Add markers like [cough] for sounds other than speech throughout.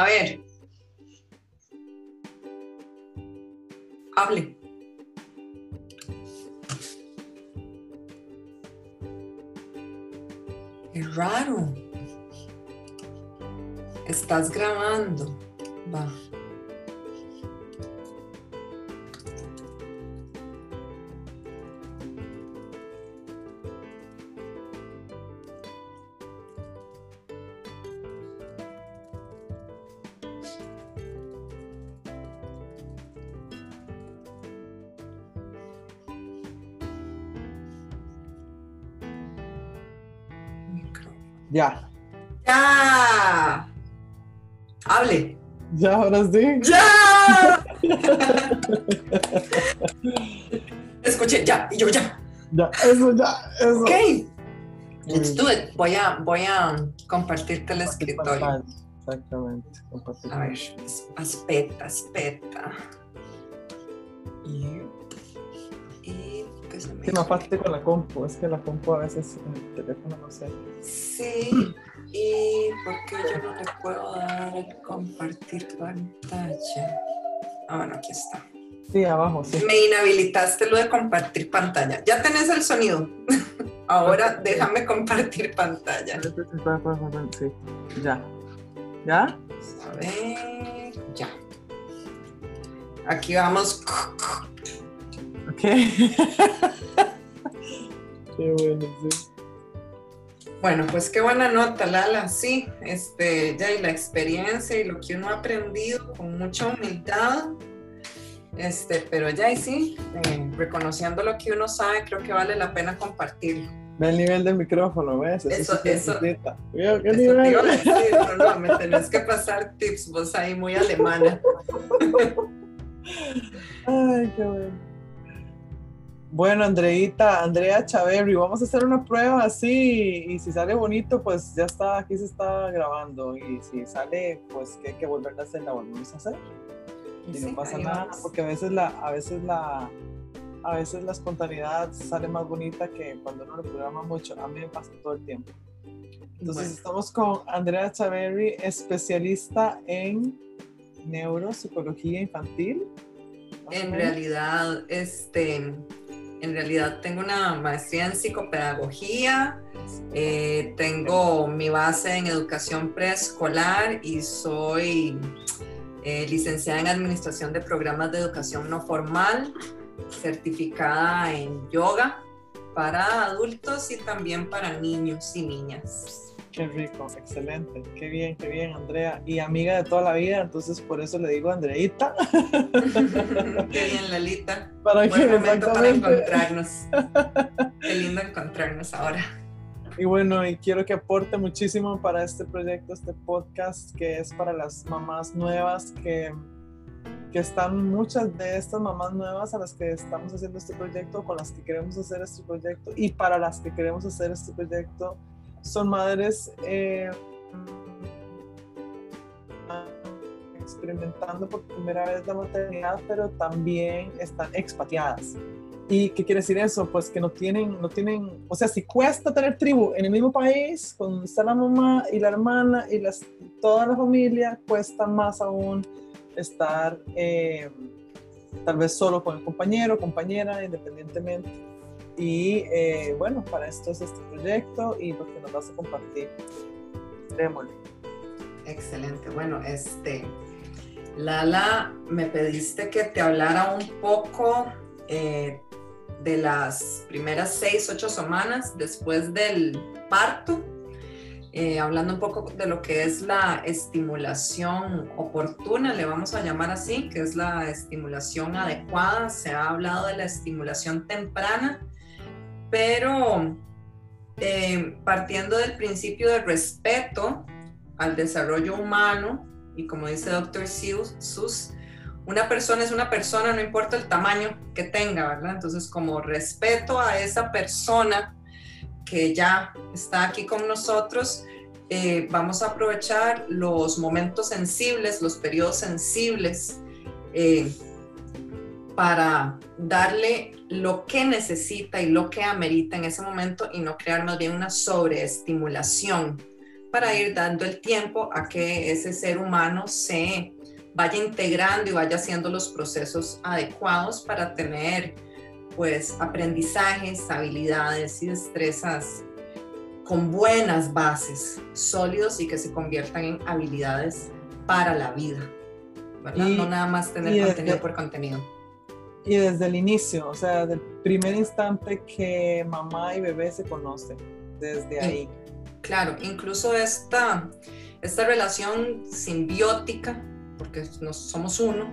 A ver. Hable. Qué raro. Estás grabando. Ya, ahora sí. ¡Ya! [laughs] Escuché, ya, y yo ya. Ya, eso, ya, eso. Ok. Let's do it. Voy a, voy a compartirte el escritorio. Exactamente. A ver, aspeta, aspeta. Y. Más fácil con la compu. Es que la compu a veces en el teléfono no sé. Sí. ¿Y por qué yo no le puedo dar el compartir pantalla? Ah, bueno, aquí está. Sí, abajo, sí. Me inhabilitaste lo de compartir pantalla. Ya tenés el sonido. [laughs] Ahora déjame compartir pantalla. Sí, ya. ¿Ya? A ver, ya. Aquí vamos. [laughs] Qué bueno, sí. Bueno, pues qué buena nota, Lala. Sí, este, ya y la experiencia y lo que uno ha aprendido con mucha humildad. Este, pero ya y sí, eh, reconociendo lo que uno sabe, creo que vale la pena compartirlo. Ve el nivel del micrófono, ¿ves? Eso- eso- qué Eso te iba a nivel. decir, [laughs] pero no, me tenés que pasar tips, vos ahí muy alemana. [laughs] Ay, qué bueno. Bueno, Andreita, Andrea Chaverri, vamos a hacer una prueba así y si sale bonito, pues ya está, aquí se está grabando y si sale, pues que hay que volver a hacer, la volvemos a hacer y Sí, no pasa nada, vamos. porque a veces la, a veces la, a veces la espontaneidad sale más bonita que cuando uno lo programa mucho. A mí me pasa todo el tiempo. Entonces Bueno. estamos con Andrea Chaverri, especialista en neuropsicología infantil. En realidad, este, en realidad tengo una maestría en psicopedagogía, eh, tengo mi base en educación preescolar y soy eh, licenciada en administración de programas de educación no formal, certificada en yoga para adultos y también para niños y niñas. Qué rico, excelente, qué bien, qué bien, Andrea. Y amiga de toda la vida, entonces por eso le digo Andreita. [laughs] Qué bien, Lalita. Para Buen que momento para encontrarnos. [laughs] Qué lindo encontrarnos ahora. Y bueno, y quiero que aporte muchísimo para este proyecto, este podcast, que es para las mamás nuevas que, que están, muchas de estas mamás nuevas a las que estamos haciendo este proyecto, con las que queremos hacer este proyecto, y para las que queremos hacer este proyecto, son madres eh, experimentando por primera vez la maternidad, pero también están expatriadas. ¿Y qué quiere decir eso? Pues que no tienen, no tienen, o sea, si cuesta tener tribu en el mismo país, con está la mamá y la hermana y las, toda la familia, cuesta más aún estar eh, tal vez solo con el compañero, compañera, independientemente. Y eh, bueno, para esto es este proyecto y lo que nos vas a compartir. Démosle. Excelente. Bueno, este, Lala, me pediste que te hablara un poco eh, de las primeras seis, ocho semanas después del parto, eh, hablando un poco de lo que es la estimulación oportuna, le vamos a llamar así, que es la estimulación adecuada. Se ha hablado de la estimulación temprana, pero eh, partiendo del principio de respeto al desarrollo humano, y como dice Dr. Seuss, una persona es una persona, no importa el tamaño que tenga, ¿verdad? Entonces, como respeto a esa persona que ya está aquí con nosotros, eh, vamos a aprovechar los momentos sensibles, los periodos sensibles, eh, para darle lo que necesita y lo que amerita en ese momento y no crear más bien una sobreestimulación para ir dando el tiempo a que ese ser humano se vaya integrando y vaya haciendo los procesos adecuados para tener pues aprendizajes, habilidades y destrezas con buenas bases, sólidos y que se conviertan en habilidades para la vida, no nada más tener contenido por contenido. Y desde el inicio, o sea, del primer instante que mamá y bebé se conocen, desde ahí. Claro, incluso esta, esta relación simbiótica, porque no somos uno,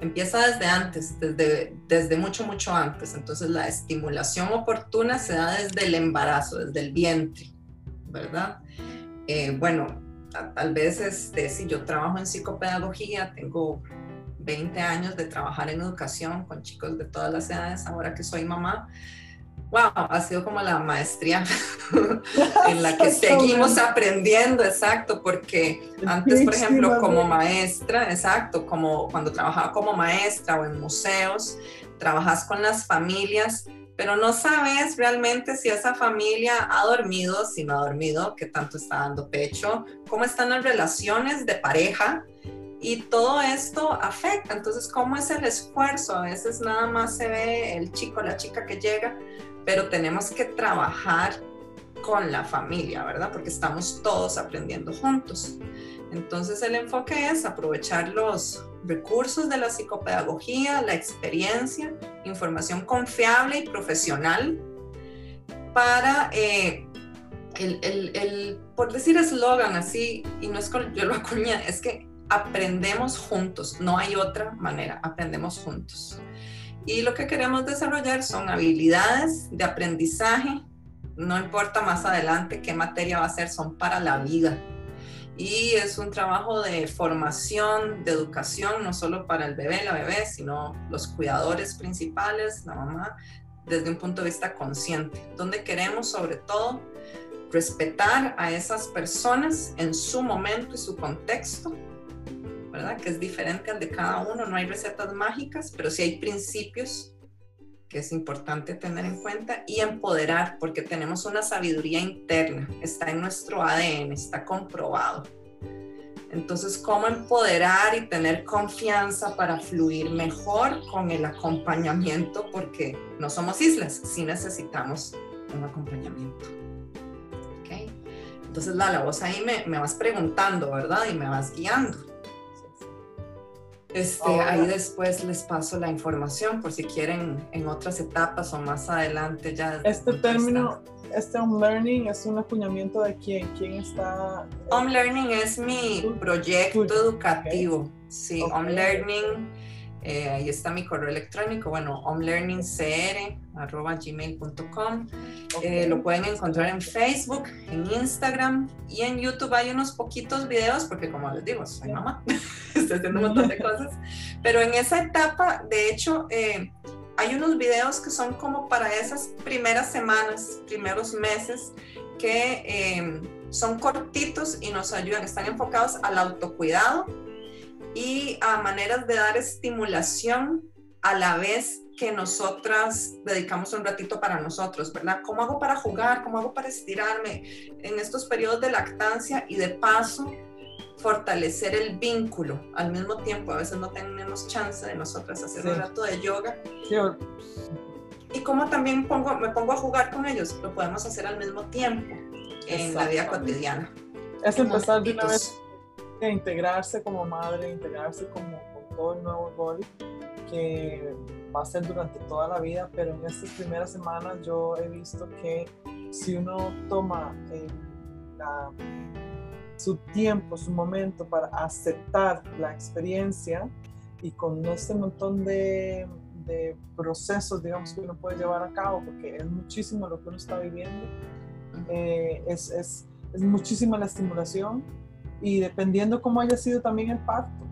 empieza desde antes, desde, desde mucho, mucho antes. Entonces la estimulación oportuna se da desde el embarazo, desde el vientre, ¿verdad? Eh, bueno, tal vez este, si yo trabajo en psicopedagogía, tengo 20 años de trabajar en educación con chicos de todas las edades, ahora que soy mamá, wow, ha sido como la maestría [laughs] en la que seguimos aprendiendo, exacto, porque antes, por ejemplo, como maestra, exacto, como cuando trabajaba como maestra o en museos, trabajas con las familias, pero no sabes realmente si esa familia ha dormido, si no ha dormido, qué tanto está dando pecho, cómo están las relaciones de pareja. Y todo esto afecta, entonces, ¿cómo es el esfuerzo? A veces nada más se ve el chico, la chica que llega, pero tenemos que trabajar con la familia, ¿verdad? Porque estamos todos aprendiendo juntos. Entonces el enfoque es aprovechar los recursos de la psicopedagogía, la experiencia, información confiable y profesional para, eh, el, el, el, por decir eslogan así, y no es que yo lo acuña, es que aprendemos juntos, no hay otra manera, aprendemos juntos. Y lo que queremos desarrollar son habilidades de aprendizaje, no importa más adelante qué materia va a ser, son para la vida. Y es un trabajo de formación, de educación, no solo para el bebé, la bebé, sino los cuidadores principales, la mamá, desde un punto de vista consciente, donde queremos sobre todo respetar a esas personas en su momento y su contexto que es diferente al de cada uno, no hay recetas mágicas, pero sí hay principios que es importante tener en cuenta y empoderar, porque tenemos una sabiduría interna, está en nuestro ADN, está comprobado. Entonces, ¿cómo empoderar y tener confianza para fluir mejor con el acompañamiento? Porque no somos islas, sí necesitamos un acompañamiento. ¿Okay? Entonces, la vos ahí me, me vas preguntando, ¿verdad? Y me vas guiando. Este, ahí después les paso la información por si quieren en otras etapas o más adelante ya. Este término, este Home Learning es un acuñamiento de quién, quién está. Home Learning es mi proyecto educativo. Sí, Home Learning eh, ahí está mi correo electrónico, bueno, omlearningscr.gmail.com. Eh, lo pueden encontrar en Facebook, en Instagram y en YouTube hay unos poquitos videos, porque como les digo, soy mamá, [laughs] estoy haciendo un montón de cosas. Pero en esa etapa, de hecho, eh, hay unos videos que son como para esas primeras semanas, primeros meses, que son cortitos y nos ayudan, están enfocados al autocuidado y a maneras de dar estimulación a la vez que nosotras dedicamos un ratito para nosotros, ¿verdad? ¿Cómo hago para jugar? ¿Cómo hago para estirarme en estos periodos de lactancia y de paso fortalecer el vínculo al mismo tiempo? A veces no tenemos chance de nosotras hacer un rato de yoga. Y cómo también pongo, me pongo a jugar con ellos, lo podemos hacer al mismo tiempo en la vida cotidiana. Es empezar de una vez integrarse como madre, integrarse como con todo el nuevo rol que va a ser durante toda la vida, pero en estas primeras semanas yo he visto que si uno toma eh, su tiempo, su momento para aceptar la experiencia y con este montón de, de procesos, digamos, que uno puede llevar a cabo, porque es muchísimo lo que uno está viviendo, eh, es, es, es muchísima la estimulación y dependiendo cómo haya sido también el parto,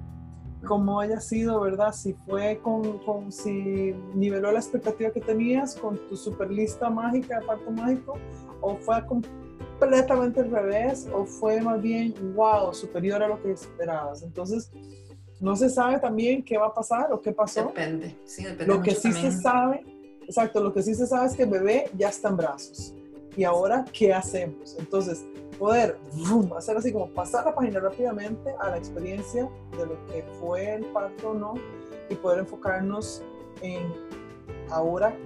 cómo haya sido, ¿verdad? Si fue con, con, si niveló la expectativa que tenías con tu super lista mágica de parto mágico, o fue completamente al revés, o fue más bien, wow, superior a lo que esperabas. Entonces, no se sabe también qué va a pasar o qué pasó. Depende, sí, depende. Lo que sí se sabe, exacto, lo que sí se sabe es que el bebé ya está en brazos. ¿Y ahora qué hacemos? Entonces, poder hacer así como pasar la página rápidamente a la experiencia de lo que fue el parto o no y poder enfocarnos en ahora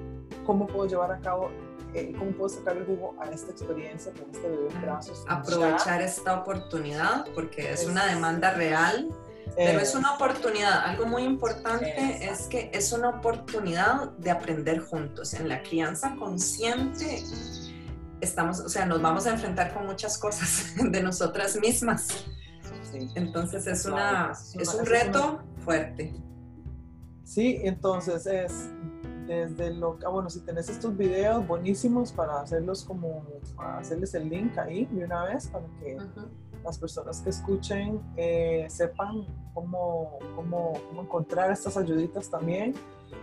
cómo puedo llevar a cabo, eh, cómo puedo sacar el jugo a esta experiencia con este bebé en brazos. Aprovechar esta oportunidad porque es, una demanda real. Pero es una oportunidad, algo muy importante es que es una oportunidad de aprender juntos. En la crianza consciente estamos, o sea, nos vamos a enfrentar con muchas cosas [laughs] de nosotras mismas. Entonces es, una, es un reto fuerte. Sí, entonces es desde lo ah, bueno, si tenés estos videos buenísimos para hacerlos como, hacerles el link ahí de una vez para que las personas que escuchen eh, sepan cómo, cómo, cómo, encontrar estas ayuditas también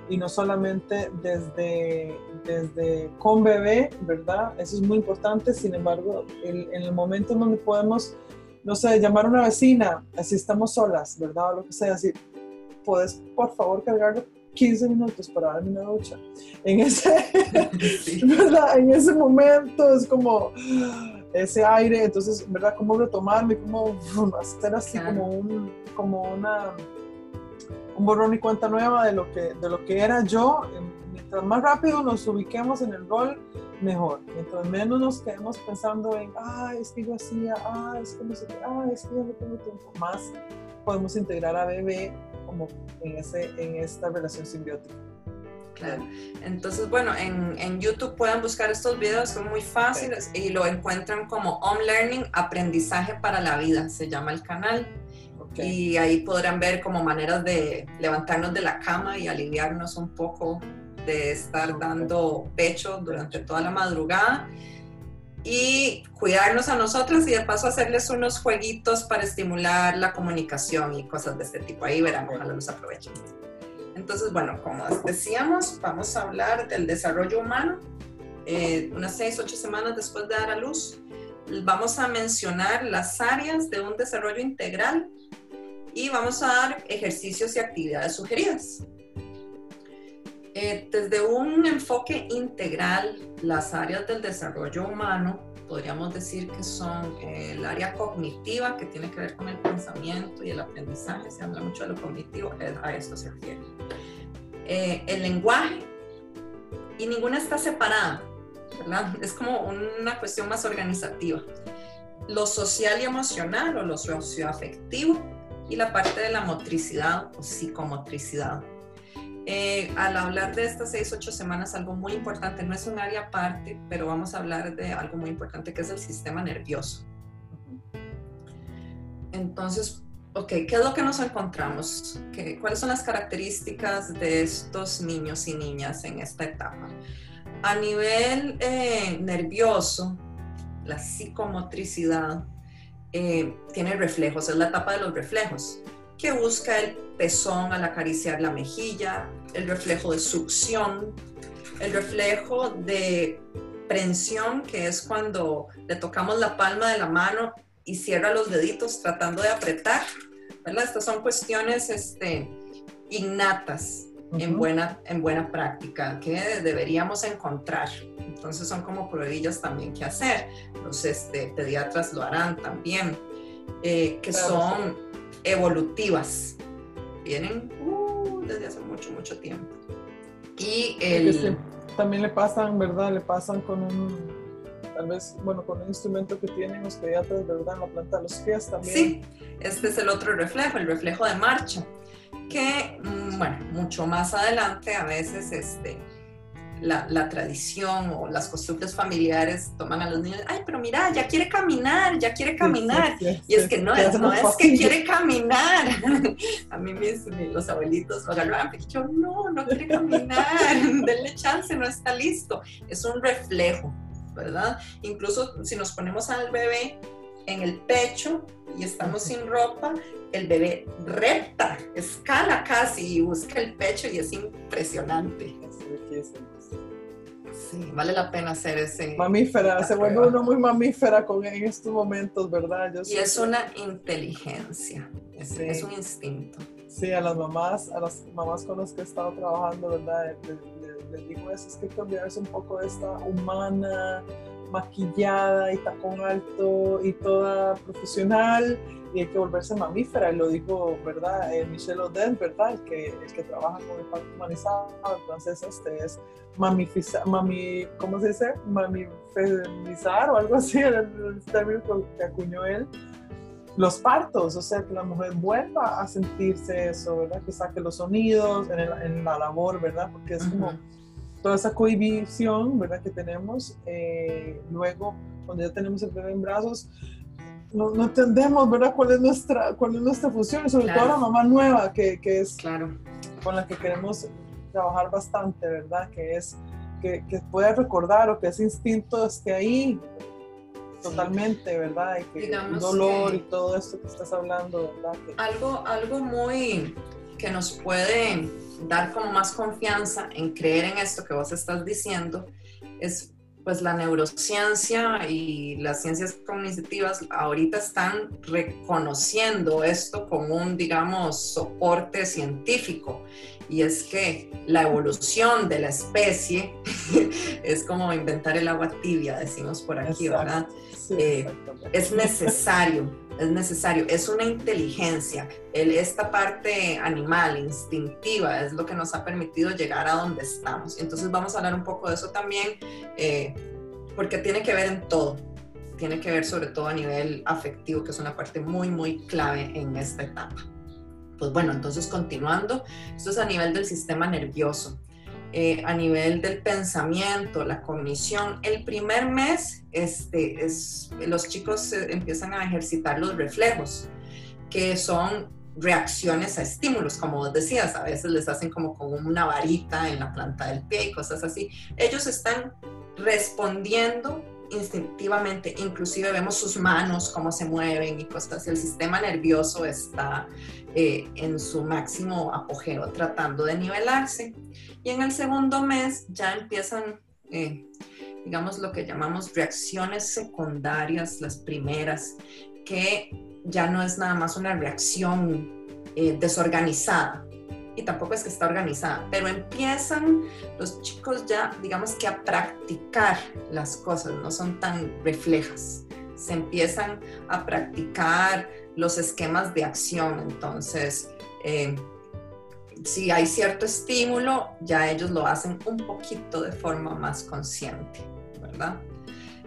y no solamente desde, desde con bebé, ¿verdad? Eso es muy importante, sin embargo, en el momento en donde podemos, no sé, llamar a una vecina, así estamos solas, ¿verdad? O lo que sea, así, puedes por favor cargarlo 15 minutos para darme una ducha. En ese, [laughs] [laughs] ¿verdad? En ese momento es como ese aire, entonces, ¿verdad? Cómo retomarme, cómo hacer así como, un, como una, un borrón y cuenta nueva de lo que, de lo que era yo. Mientras más rápido nos ubiquemos en el rol, mejor. Mientras menos nos quedemos pensando en, ah, es que yo hacía, ah, es que no sé qué, ah, es que yo no tengo tiempo. Más podemos integrar a bebé como en, ese, en esta relación simbiótica. Claro. Entonces, bueno, en, en, YouTube pueden buscar estos videos, son muy fáciles y lo encuentran como Home Learning, Aprendizaje para la Vida, se llama el canal. Y ahí podrán ver como maneras de levantarnos de la cama y aliviarnos un poco de estar dando pecho durante toda la madrugada y cuidarnos a nosotros y de paso hacerles unos jueguitos para estimular la comunicación y cosas de este tipo. Ahí verán, ojalá los aprovechen. Entonces, bueno, como decíamos, vamos a hablar del desarrollo humano. Eh, unas seis, ocho semanas después de dar a luz, vamos a mencionar las áreas de un desarrollo integral y vamos a dar ejercicios y actividades sugeridas. Eh, desde un enfoque integral, las áreas del desarrollo humano podríamos decir que son eh, el área cognitiva, que tiene que ver con el pensamiento y el aprendizaje, se habla mucho de lo cognitivo, eh, a esto se refiere. el lenguaje, y ninguna está separada, ¿verdad? [laughs] Es como una cuestión más organizativa. Lo social y emocional o lo socioafectivo y la parte de la motricidad o psicomotricidad. Eh, al hablar de estas seis, ocho semanas, algo muy importante, no es un área aparte, pero vamos a hablar de algo muy importante que es el sistema nervioso. Entonces, ok, ¿qué es lo que nos encontramos? ¿Qué, ¿Cuáles son las características de estos niños y niñas en esta etapa? A nivel eh, nervioso, la psicomotricidad eh, tiene reflejos, es la etapa de los reflejos que busca el pezón al acariciar la mejilla, el reflejo de succión, el reflejo de prensión, que es cuando le tocamos la palma de la mano y cierra los deditos tratando de apretar. ¿verdad? Estas son cuestiones este, innatas en, buena, en buena práctica que deberíamos encontrar. Entonces son como pruebillas también que hacer. Los este, pediatras lo harán también, eh, que son evolutivas. Vienen uh, desde hace mucho, mucho tiempo. Y el... también le pasan, ¿verdad? Le pasan con un, tal vez, bueno, con un instrumento que tienen los pediatras, ¿verdad? En la planta de los pies también. Sí, este es el otro reflejo, el reflejo de marcha, que, mm, bueno, mucho más adelante a veces, este, la, tradición o las costumbres familiares toman a los niños, ay, pero mira, ya quiere caminar, ya quiere caminar. y es que no, es, no es que quiere caminar. [laughs] a mí mis, los abuelitos lo agarraban, pero yo no, no quiere caminar, [laughs] denle chance, no está listo. Es un reflejo, ¿verdad? Incluso si nos ponemos al bebé en el pecho y estamos sin ropa, el bebé repta, escala casi y busca el pecho y es impresionante. Sí, vale la pena hacer ese. Mamífera, se vuelve uno muy mamífera con, en estos momentos, ¿verdad? y es una inteligencia, es, un instinto. Sí, a las mamás, a las mamás con las que he estado trabajando, ¿verdad? Les, digo eso, es que cambiarse un poco esta humana maquillada y tacón alto y toda profesional y hay que volverse mamífera, y lo dijo, ¿verdad? Eh, Michelle Odell, ¿verdad? El que, el que trabaja con el parque humanizado, entonces este es mamifizar, mami, ¿cómo se dice? Mamifemizar o algo así, era el término que acuñó él. Los partos, o sea, que la mujer vuelva a sentirse eso, ¿verdad? Que saque los sonidos en la labor, ¿verdad? Porque es como toda esa cohibición, ¿verdad? Que tenemos. Eh, luego, cuando ya tenemos el bebé en brazos, no, no, entendemos, ¿verdad? ¿Cuál es nuestra, cuál es nuestra función? sobre todo la mamá nueva, que, que, es claro. con la que queremos trabajar bastante, ¿verdad? Que es que, que pueda recordar o que ese instinto esté ahí totalmente, ¿verdad? Y que el dolor y todo esto que estás hablando, ¿verdad? algo, algo muy que nos puede dar como más confianza en creer en esto que vos estás diciendo es pues la neurociencia y las ciencias cognitivas ahorita están reconociendo esto como un, digamos, soporte científico. Y es que la evolución de la especie [laughs] es como inventar el agua tibia, decimos por aquí, ¿verdad? Eh, es necesario, es necesario, es una inteligencia. El, esta parte animal, instintiva, es lo que nos ha permitido llegar a donde estamos. Entonces vamos a hablar un poco de eso también, eh, porque tiene que ver en todo. Tiene que ver sobre todo a nivel afectivo, que es una parte muy, muy clave en esta etapa. Pues bueno, entonces continuando, esto es a nivel del sistema nervioso. Eh, a nivel del pensamiento, la cognición. El primer mes, este, es, los chicos empiezan a ejercitar los reflejos, que son reacciones a estímulos, como vos decías, a veces les hacen como con una varita en la planta del pie y cosas así. Ellos están respondiendo instintivamente, inclusive vemos sus manos, cómo se mueven y cosas. El sistema nervioso está eh, en su máximo apogeo, tratando de nivelarse. Y en el segundo mes ya empiezan, eh, digamos, lo que llamamos reacciones secundarias, las primeras, que ya no es nada más una reacción eh, desorganizada. Y tampoco es que está organizada, pero empiezan los chicos ya, digamos que a practicar las cosas, no son tan reflejas. Se empiezan a practicar los esquemas de acción. Entonces, eh, si hay cierto estímulo, ya ellos lo hacen un poquito de forma más consciente, ¿verdad?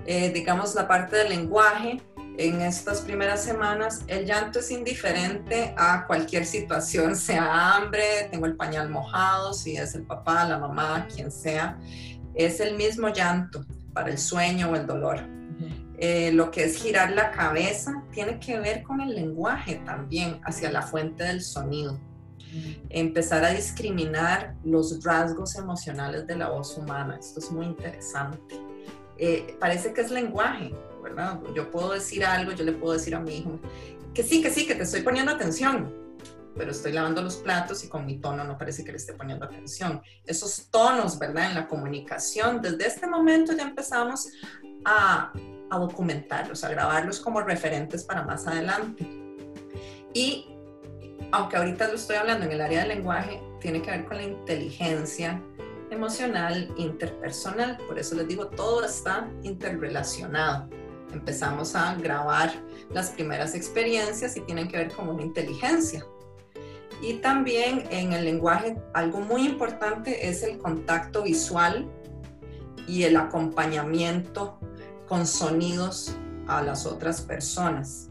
Eh, digamos la parte del lenguaje, en estas primeras semanas el llanto es indiferente a cualquier situación, sea hambre, tengo el pañal mojado, si es el papá, la mamá, quien sea, es el mismo llanto para el sueño o el dolor. Eh, lo que es girar la cabeza tiene que ver con el lenguaje también, hacia la fuente del sonido empezar a discriminar los rasgos emocionales de la voz humana. Esto es muy interesante. Eh, parece que es lenguaje, ¿verdad? Yo puedo decir algo, yo le puedo decir a mi hijo que sí, que sí, que te estoy poniendo atención, pero estoy lavando los platos y con mi tono no parece que le esté poniendo atención. Esos tonos, ¿verdad? En la comunicación, desde este momento ya empezamos a, a documentarlos, a grabarlos como referentes para más adelante. Y aunque ahorita lo estoy hablando en el área del lenguaje, tiene que ver con la inteligencia emocional interpersonal. Por eso les digo, todo está interrelacionado. Empezamos a grabar las primeras experiencias y tienen que ver con una inteligencia. Y también en el lenguaje, algo muy importante es el contacto visual y el acompañamiento con sonidos a las otras personas.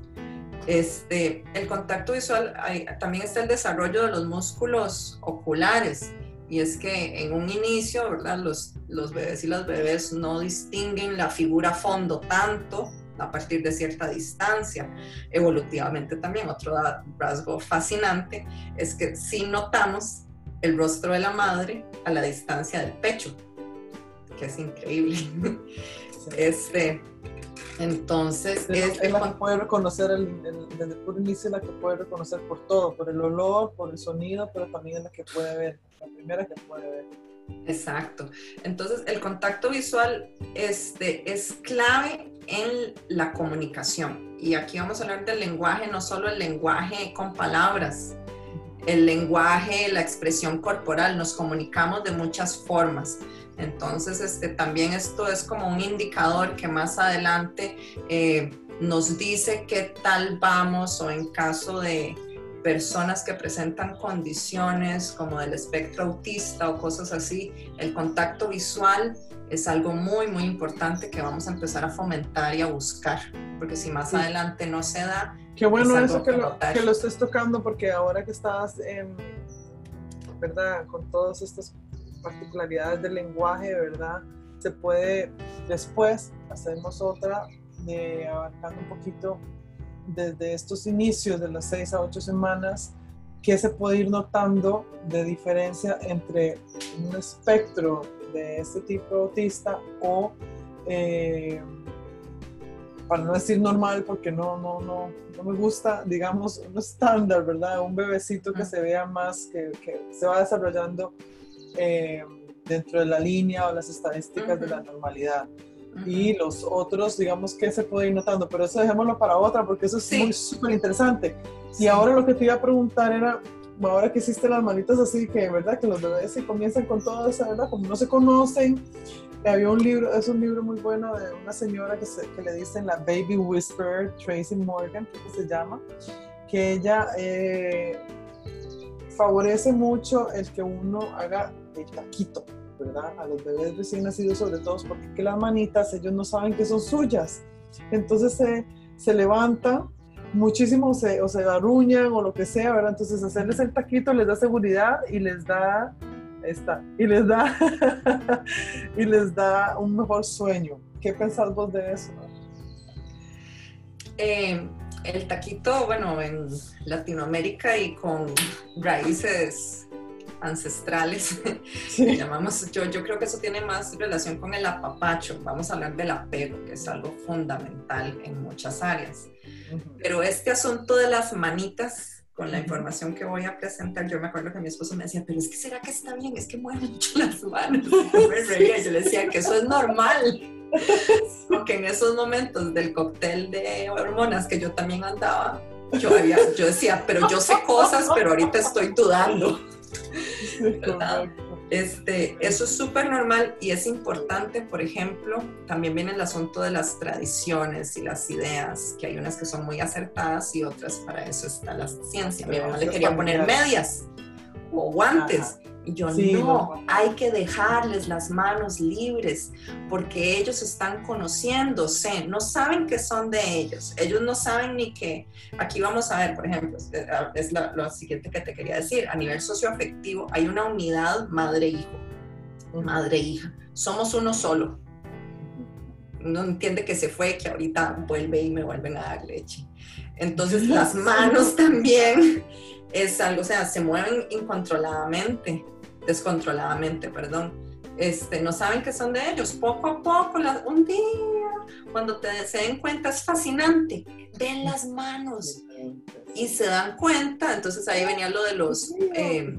Este, el contacto visual, también está el desarrollo de los músculos oculares. Y es que en un inicio, ¿verdad? Los, los bebés y las bebés no distinguen la figura a fondo tanto a partir de cierta distancia. Evolutivamente también, otro rasgo fascinante es que si notamos el rostro de la madre a la distancia del pecho, que es increíble. Este, entonces, es, la que puede reconocer, el, desde el puro inicio, la que puede reconocer por todo, por el olor, por el sonido, pero también es la que puede ver, la primera que puede ver. Exacto. Entonces, el contacto visual este, es clave en la comunicación. Y aquí vamos a hablar del lenguaje, no solo el lenguaje con palabras, el lenguaje, la expresión corporal, nos comunicamos de muchas formas Entonces, este, también esto es como un indicador que más adelante eh, nos dice qué tal vamos o en caso de personas que presentan condiciones como del espectro autista o cosas así, el contacto visual es algo muy, muy importante que vamos a empezar a fomentar y a buscar, porque si más adelante no se da... Qué bueno eso que, lo, que lo, estés tocando, porque ahora que estás, ¿verdad? Con todas estas particularidades del lenguaje, ¿verdad? Se puede, después hacemos otra de abarcando un poquito desde estos inicios de las seis a ocho semanas, qué se puede ir notando de diferencia entre un espectro de este tipo autista o, eh, para no decir normal, porque no, no, no, no me gusta, digamos, un estándar, ¿verdad? Un bebecito que se vea más, que, que se va desarrollando eh, dentro de la línea o las estadísticas de la normalidad. Y los otros, digamos que se puede ir notando, pero eso dejémoslo para otra porque eso es muy súper interesante. Y ahora lo que te iba a preguntar era, ahora que hiciste las manitas así, que verdad que los bebés se comienzan con todo eso, ¿verdad? Como no se conocen, había un libro, es un libro muy bueno de una señora que, que le dicen la Baby Whisperer, Tracy Morgan, que se llama, que ella eh, favorece mucho el que uno haga el taquito, ¿verdad? A los bebés recién nacidos sobre todo, porque que las manitas ellos no saben que son suyas. Entonces se, se levantan muchísimo se, o se garruñan o lo que sea, ¿verdad? Entonces hacerles el taquito les da seguridad y les da esta, y les da [laughs] y les da un mejor sueño. ¿Qué pensás vos de eso? Eh, el taquito, bueno, en Latinoamérica y con raíces ancestrales, [laughs] llamamos, yo, yo creo que eso tiene más relación con el apapacho, vamos a hablar del apego, que es algo fundamental en muchas áreas. Pero este asunto de las manitas, con la información que voy a presentar, yo me acuerdo que mi esposo me decía, pero es que será que está bien, es que mueven mucho las manos. [laughs] Yo me reía, yo le decía que eso es normal. [laughs] Porque en esos momentos del cóctel de hormonas que yo también andaba, yo, había, yo decía, pero yo sé cosas, pero ahorita estoy dudando. [laughs] Este, eso es súper normal y es importante, por ejemplo, también viene el asunto de las tradiciones y las ideas, que hay unas que son muy acertadas y otras para eso está la ciencia. Mi mamá le quería poner medias o guantes y yo no, hay que dejarles las manos libres porque ellos están conociéndose, no saben que son de ellos, ellos no saben ni que, aquí vamos a ver, por ejemplo, es lo, siguiente que te quería decir, a nivel socioafectivo hay una unidad madre-hijo, madre-hija, somos uno solo. No entiende que se fue, que ahorita vuelve y me vuelven a dar leche. Entonces las manos también es algo, o sea, se mueven incontroladamente, descontroladamente, perdón. Este, no saben que son de ellos. Poco a poco, un día, cuando te, se den cuenta, es fascinante. Ven las manos y se dan cuenta. Entonces ahí venía lo de los, eh,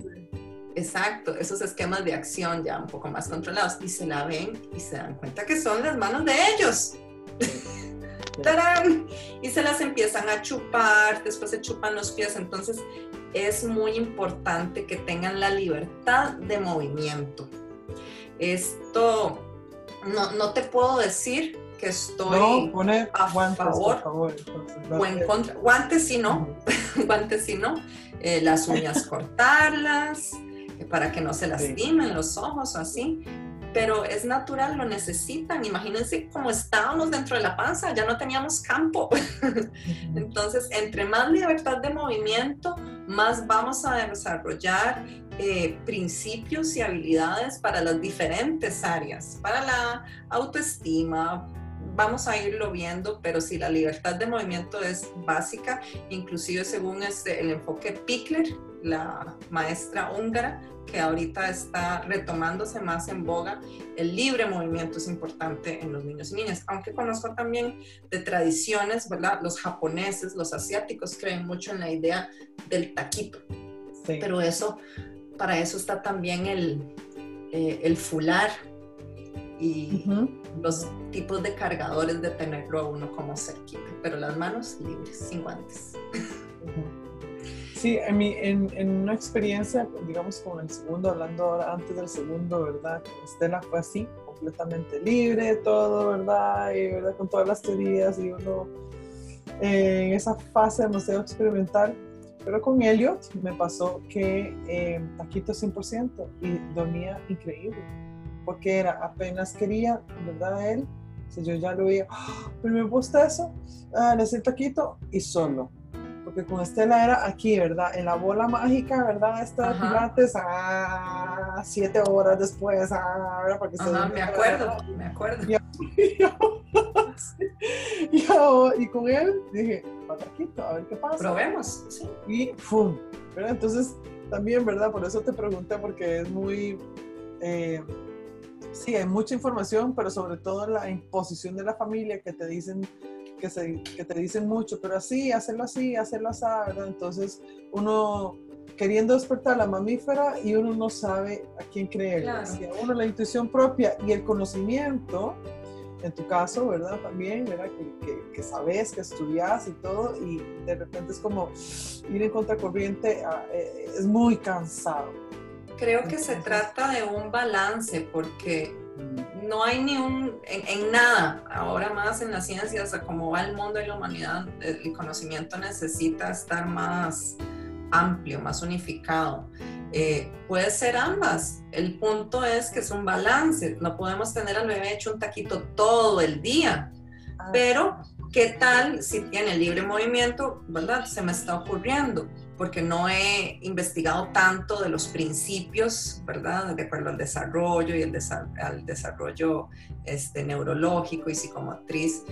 exacto, esos esquemas de acción ya un poco más controlados. Y se la ven y se dan cuenta que son las manos de ellos. [laughs] Y se las empiezan a chupar, después se chupan los pies. Entonces, es muy importante que tengan la libertad de movimiento. Esto, no, no te puedo decir que estoy a favor, o en contra. Guantes si no, [laughs] guantes si no, eh, las uñas [laughs] cortarlas, eh, para que no se lastimen los ojos o así, pero es natural, lo necesitan. Imagínense cómo estábamos dentro de la panza, ya no teníamos campo. [laughs] Entonces, entre más libertad de movimiento, más vamos a desarrollar eh, principios y habilidades para las diferentes áreas, para la autoestima. Vamos a irlo viendo, pero si la libertad de movimiento es básica, inclusive según este, el enfoque Pickler, la maestra húngara, que ahorita está retomándose más en boga, el libre movimiento es importante en los niños y niñas, aunque conozco también de tradiciones, ¿verdad? Los japoneses, los asiáticos creen mucho en la idea del taquito, pero eso, para eso está también el, eh, el fular y los tipos de cargadores de tenerlo a uno como cerquita, pero las manos libres, sin guantes. Sí, en, mi, en, una experiencia, digamos, con el segundo, hablando ahora antes del segundo, ¿verdad? Estela fue así, completamente libre, todo, ¿verdad? Y, ¿verdad? Con todas las teorías y uno eh, en esa fase demasiado experimental. Pero con Elliot me pasó que eh, taquito 100% y dormía increíble, porque era apenas quería, ¿verdad? Él, si yo ya lo veía, ¡Ah! pero me gusta eso, ah, le taquito y solo porque con Estela era aquí, ¿verdad? En la bola mágica, ¿verdad? Esta de pilates, ah, siete horas después, ah, ¿verdad? Porque Ajá, me acuerdo, me acuerdo. [laughs] Y, con él dije, pataquito, a ver qué pasa. Probemos, sí. Y ¡fum! ¿verdad? Entonces, también, ¿verdad? Por eso te pregunté, porque es muy... Eh, sí, hay mucha información, pero sobre todo la imposición de la familia que te dicen que, se, que te dicen mucho, pero así, hacerlo así, hacerlo así, ¿verdad? Entonces uno queriendo despertar la mamífera y uno no sabe a quién creer. Si a uno la intuición propia y el conocimiento, en tu caso, ¿verdad? También, ¿verdad? Que, que, sabes, que estudias y todo, y de repente es como ir en contracorriente, ah, eh, es muy cansado. Creo que se trata de un balance, porque no hay ni un, en, nada, ahora más en las ciencias, como va el mundo y la humanidad, el conocimiento necesita estar más amplio, más unificado. Eh, puede ser ambas. El punto es que es un balance. No podemos tener al bebé hecho un taquito todo el día, ah. pero ¿qué tal si tiene libre movimiento? ¿Verdad? Se me está ocurriendo porque no he investigado tanto de los principios, ¿verdad? De acuerdo al desarrollo y el al desarrollo este, neurológico y psicomotriz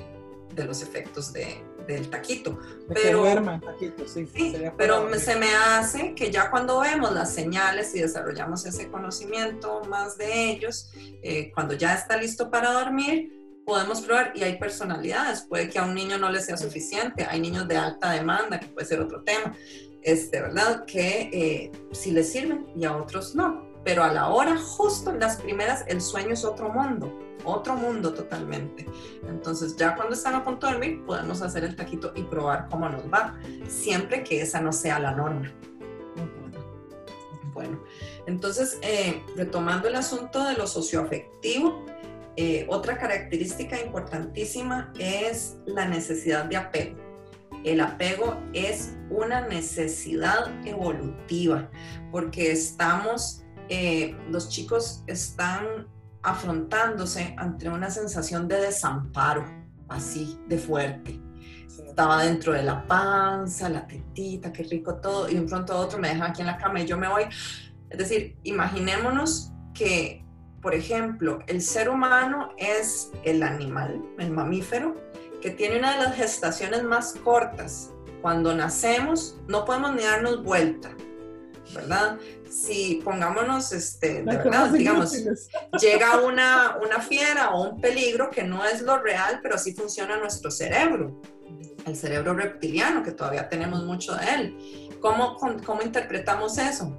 de los efectos de, del taquito. pero, taquito, sí. pero se me hace que ya cuando vemos las señales y desarrollamos ese conocimiento más de ellos, eh, cuando ya está listo para dormir, podemos probar y hay personalidades. Puede que a un niño no le sea suficiente, hay niños de alta demanda, que puede ser otro tema este, ¿verdad? Que eh, sí les sirven y a otros no. Pero a la hora, justo en las primeras, el sueño es otro mundo, otro mundo totalmente. Entonces ya cuando están a punto de dormir, podemos hacer el taquito y probar cómo nos va, siempre que esa no sea la norma. Bueno, entonces, eh, retomando el asunto de lo socioafectivo, eh, otra característica importantísima es la necesidad de apego el apego es una necesidad evolutiva, porque estamos, eh, los chicos están afrontándose ante una sensación de desamparo, así de fuerte. Estaba dentro de la panza, la tetita, qué rico todo, y de un pronto a otro me dejan aquí en la cama y yo me voy. Es decir, imaginémonos que, por ejemplo, el ser humano es el animal, el mamífero, que tiene una de las gestaciones más cortas. Cuando nacemos no podemos ni darnos vuelta, ¿verdad? Si pongámonos, este, de verdad, digamos, llega una, una fiera o un peligro que no es lo real, pero así funciona nuestro cerebro, el cerebro reptiliano, que todavía tenemos mucho de él. ¿Cómo, cómo interpretamos eso?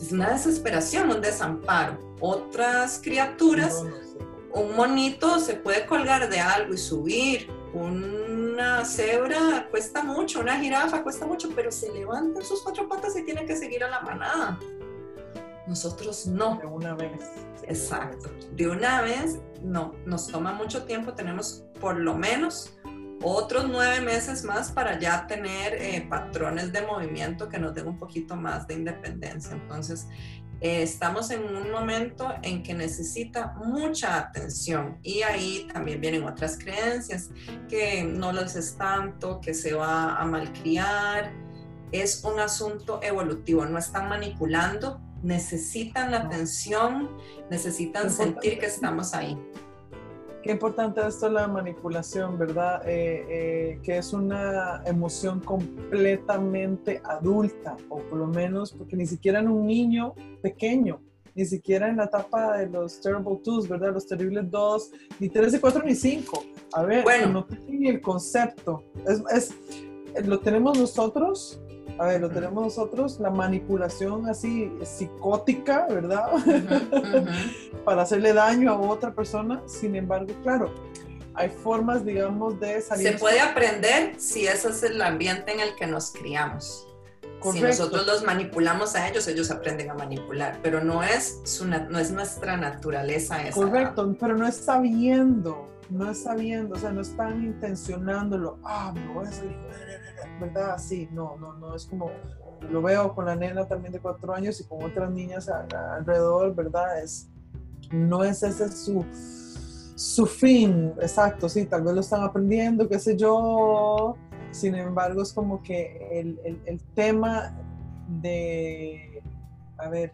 Es una desesperación, un desamparo. Otras criaturas un monito se puede colgar de algo y subir, una cebra cuesta mucho, una jirafa cuesta mucho, pero se levanta sus cuatro patas y tiene que seguir a la manada. Nosotros no. De una vez. Exacto. De una vez no. Nos toma mucho tiempo. Tenemos por lo menos otros nueve meses más para ya tener eh, patrones de movimiento que nos den un poquito más de independencia. Entonces, eh, estamos en un momento en que necesita mucha atención y ahí también vienen otras creencias, que no les es tanto, que se va a malcriar. Es un asunto evolutivo, no están manipulando, necesitan la atención, necesitan sentir que estamos ahí. Qué importante esto la manipulación, ¿verdad? Eh, eh, que es una emoción completamente adulta, o por lo menos porque ni siquiera en un niño pequeño, ni siquiera en la etapa de los Terrible Twos, ¿verdad? Los terribles dos, ni tres, ni cuatro, ni cinco. A ver, bueno. no tiene el concepto. Es, es, lo tenemos nosotros a ver, lo tenemos nosotros, la manipulación así psicótica, ¿verdad? [laughs] Para hacerle daño a otra persona. Sin embargo, claro, hay formas, digamos, de salir. Se puede aprender si ese es el ambiente en el que nos criamos. Si nosotros los manipulamos a ellos, ellos aprenden a manipular, pero no es, su, no es nuestra naturaleza esa. Correcto, pero no está viendo, no está viendo, o sea, no están intencionándolo, ah, me voy a salir, ¿verdad? Sí, no, no, no, es como, lo veo con la nena también de cuatro años y con otras niñas alrededor, ¿verdad? Es, no es ese su, su fin, exacto, sí, tal vez lo están aprendiendo, qué sé yo, sin embargo, es como que el, el, tema de, a ver,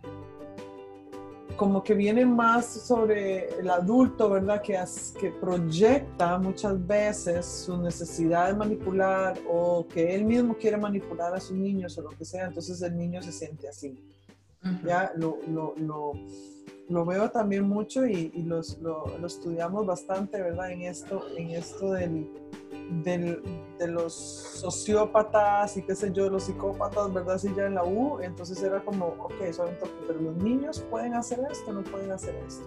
como que viene más sobre el adulto, ¿verdad? Que, que proyecta muchas veces su necesidad de manipular o que él mismo quiere manipular a sus niños o lo que sea, entonces el niño se siente así. Ya lo, lo, lo, lo, veo también mucho y, y los, lo, estudiamos bastante, ¿verdad? En esto, en esto del, de los sociópatas y qué sé yo, los psicópatas, ¿verdad? Sí, ya en la U, entonces era como, ok, pero los niños pueden hacer esto, no pueden hacer esto.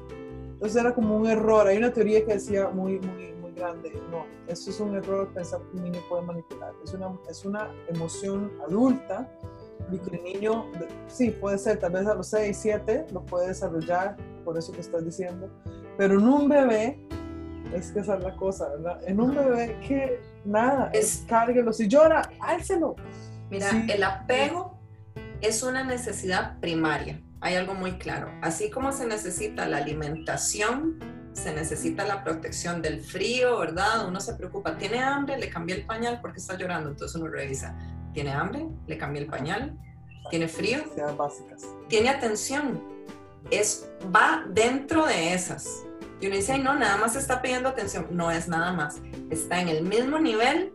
Entonces era como un error, hay una teoría que decía muy, muy, muy grande, no, eso es un error pensar que un niño puede manipular, es una, es una emoción adulta y que el niño, sí, puede ser, tal vez a los 6, 7 lo puede desarrollar, por eso que estás diciendo, pero en un bebé es que esa es la cosa, ¿verdad? En un bebé que nada, es, cárguelo. Si llora, álcelo. Mira, el apego es una necesidad primaria. Hay algo muy claro. Así como se necesita la alimentación, se necesita la protección del frío, ¿verdad? Uno se preocupa, ¿tiene hambre? Le cambié el pañal porque está llorando. Entonces uno revisa, ¿tiene hambre? Le cambié el pañal. ¿Tiene frío? Básicas. Tiene atención. Es, va dentro de esas. Y uno dice, no, nada más está pidiendo atención. No es nada más. Está en el mismo nivel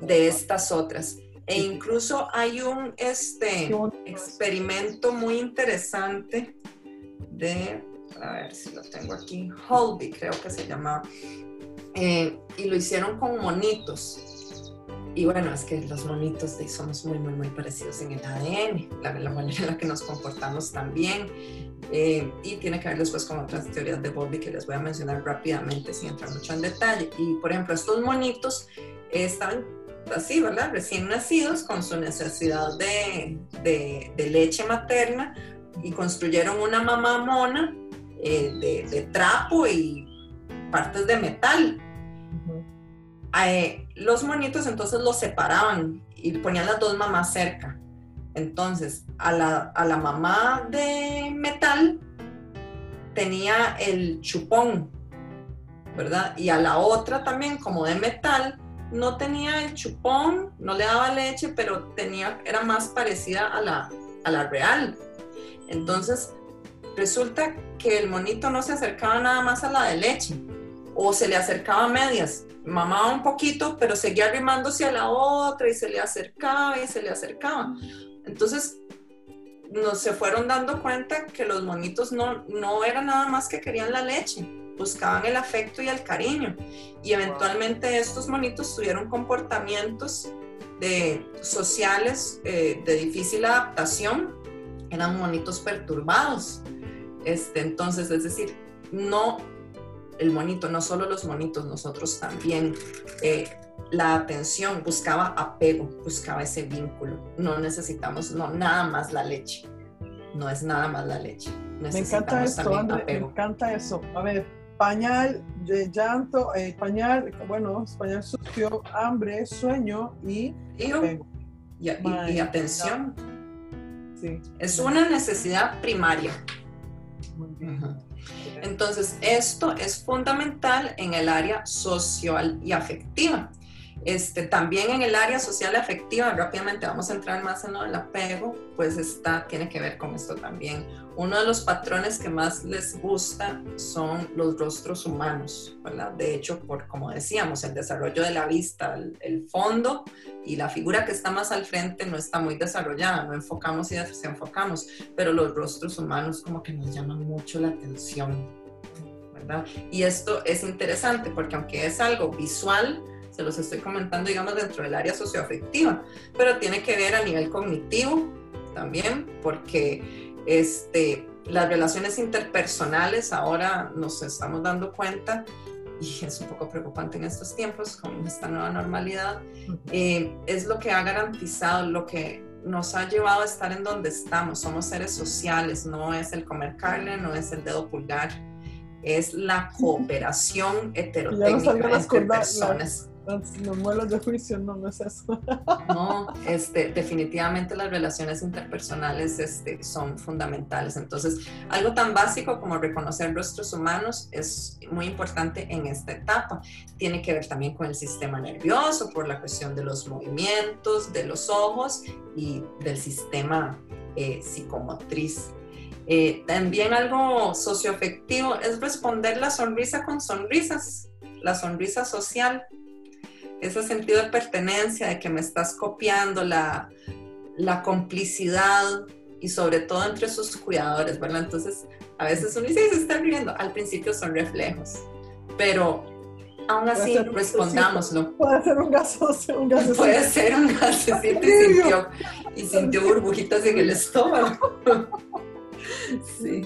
de, estas otras. E incluso hay un este, experimento muy interesante de, a ver si lo tengo aquí, Holby creo que se llama, eh, y lo hicieron con monitos. Y bueno, es que los monitos de, somos muy, muy, muy parecidos en el ADN, la, la manera en la que nos comportamos también. Eh, y tiene que ver después con otras teorías de Bowlby que les voy a mencionar rápidamente sin entrar mucho en detalle. Y por ejemplo, estos monitos estaban así, ¿verdad? Recién nacidos con su necesidad de, de, leche materna y construyeron una mamá mona eh, de, trapo y partes de metal. Eh, los monitos entonces los separaban y ponían las dos mamás cerca entonces, a la, mamá de metal tenía el chupón, ¿verdad? Y a la otra también, como de metal, no tenía el chupón, no le daba leche, pero tenía, era más parecida a la, a la real. Entonces, resulta que el monito no se acercaba nada más a la de leche, o se le acercaba a medias, mamaba un poquito, pero seguía arrimándose a la otra y se le acercaba y se le acercaba. Entonces, nos se fueron dando cuenta que los monitos no, no eran nada más que querían la leche, buscaban el afecto y el cariño. Y eventualmente estos monitos tuvieron comportamientos de, sociales eh, de difícil adaptación, eran monitos perturbados. Este, entonces, es decir, no el monito, no solo los monitos, nosotros también eh, la atención, buscaba apego, buscaba ese vínculo. No necesitamos no, nada más la leche. No es nada más la leche. Me encanta esto, André, me encanta eso. A ver, pañal, llanto, eh, pañal, bueno, pañal sucio, hambre, sueño y, y, atención. Sí. Es una necesidad primaria. Muy bien. Entonces, esto es fundamental en el área social y afectiva. Este, también en el área social afectiva, rápidamente vamos a entrar más en lo del apego, pues está, tiene que ver con esto también. Uno de los patrones que más les gusta son los rostros humanos, ¿verdad? De hecho, por como decíamos, el desarrollo de la vista, el, fondo y la figura que está más al frente no está muy desarrollada, no enfocamos y desenfocamos, pero los rostros humanos como que nos llaman mucho la atención, ¿verdad? Y esto es interesante porque aunque es algo visual, se los estoy comentando, digamos, dentro del área socioafectiva, pero tiene que ver a nivel cognitivo también, porque este, las relaciones interpersonales ahora nos estamos dando cuenta, y es un poco preocupante en estos tiempos con esta nueva normalidad, eh, es lo que ha garantizado, lo que nos ha llevado a estar en donde estamos. Somos seres sociales, no es el comer carne, no es el dedo pulgar, es la cooperación heterotécnica entre personas los muelos de juicio, no, no es eso. [laughs] No, este, definitivamente las relaciones interpersonales este, son fundamentales. Entonces, algo tan básico como reconocer rostros humanos es muy importante en esta etapa. Tiene que ver también con el sistema nervioso, por la cuestión de los movimientos, de los ojos y del sistema eh, psicomotriz. Eh, también algo socioafectivo es responder la sonrisa con sonrisas, la sonrisa social ese sentido de pertenencia, de que me estás copiando, la, la complicidad y sobre todo entre sus cuidadores, ¿verdad? Entonces, a veces uno dice, se está riendo, al principio son reflejos, pero aún así respondámoslo. Puede ser un gasoso, un. Puede ser un gasecito y sintió, y sintió burbujitas en el estómago. [laughs] Sí.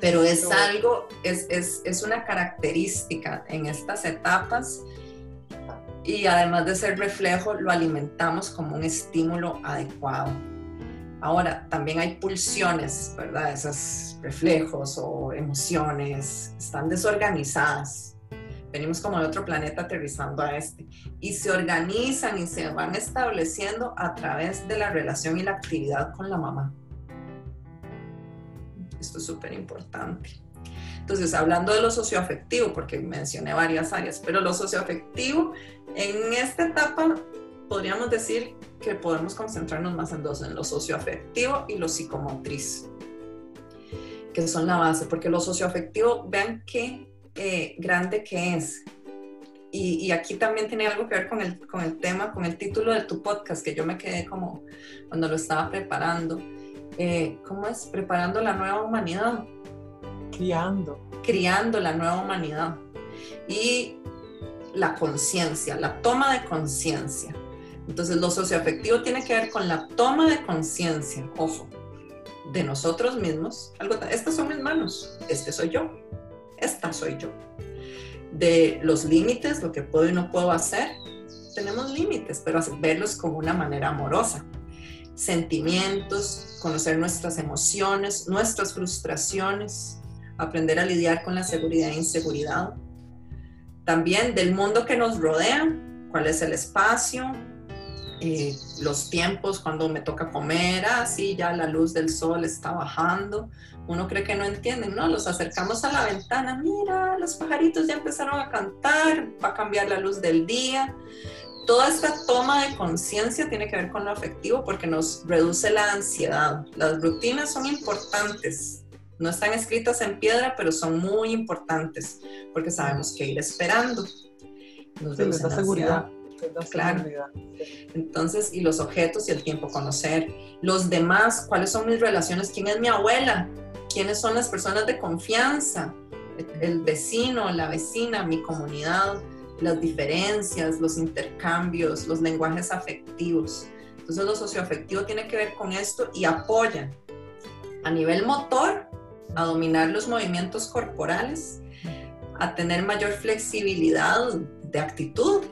Pero es algo, es, es, es una característica en estas etapas y además de ser reflejo, lo alimentamos como un estímulo adecuado. Ahora, también hay pulsiones, ¿verdad? Esos reflejos o emociones están desorganizadas. Venimos como de otro planeta aterrizando a este. Y se organizan y se van estableciendo a través de la relación y la actividad con la mamá. Esto es súper importante. Entonces, hablando de lo socioafectivo, porque mencioné varias áreas, pero lo socioafectivo, en esta etapa podríamos decir que podemos concentrarnos más en dos, en lo socioafectivo y lo psicomotriz, que son la base, porque lo socioafectivo, vean qué eh, grande que es. Y, aquí también tiene algo que ver con el, con el tema, con el título de tu podcast, que yo me quedé como cuando lo estaba preparando. Eh, ¿Cómo es? Preparando la nueva humanidad criando. Criando la nueva humanidad. Y la conciencia, la toma de conciencia. Entonces, lo socioafectivo tiene que ver con la toma de conciencia, ojo, de nosotros mismos. Estas son mis manos, este soy yo, esta soy yo. De los límites, lo que puedo y no puedo hacer, tenemos límites, pero verlos como una manera amorosa. Sentimientos, conocer nuestras emociones, nuestras frustraciones, aprender a lidiar con la seguridad e inseguridad. También del mundo que nos rodea, cuál es el espacio, eh, los tiempos cuando me toca comer, así ah, ya la luz del sol está bajando. Uno cree que no entienden, ¿no? Los acercamos a la ventana, mira, los pajaritos ya empezaron a cantar, va a cambiar la luz del día. Toda esta toma de conciencia tiene que ver con lo afectivo porque nos reduce la ansiedad. Las rutinas son importantes, no están escritas en piedra, pero son muy importantes porque sabemos que ir esperando. Nos da seguridad. Claro. Entonces, y los objetos y el tiempo conocer. Los demás, ¿cuáles son mis relaciones? ¿Quién es mi abuela? ¿Quiénes son las personas de confianza? El vecino, la vecina, mi comunidad, las diferencias, los intercambios, los lenguajes afectivos. Entonces, lo socioafectivo tiene que ver con esto y apoya a nivel motor a dominar los movimientos corporales, a tener mayor flexibilidad de actitud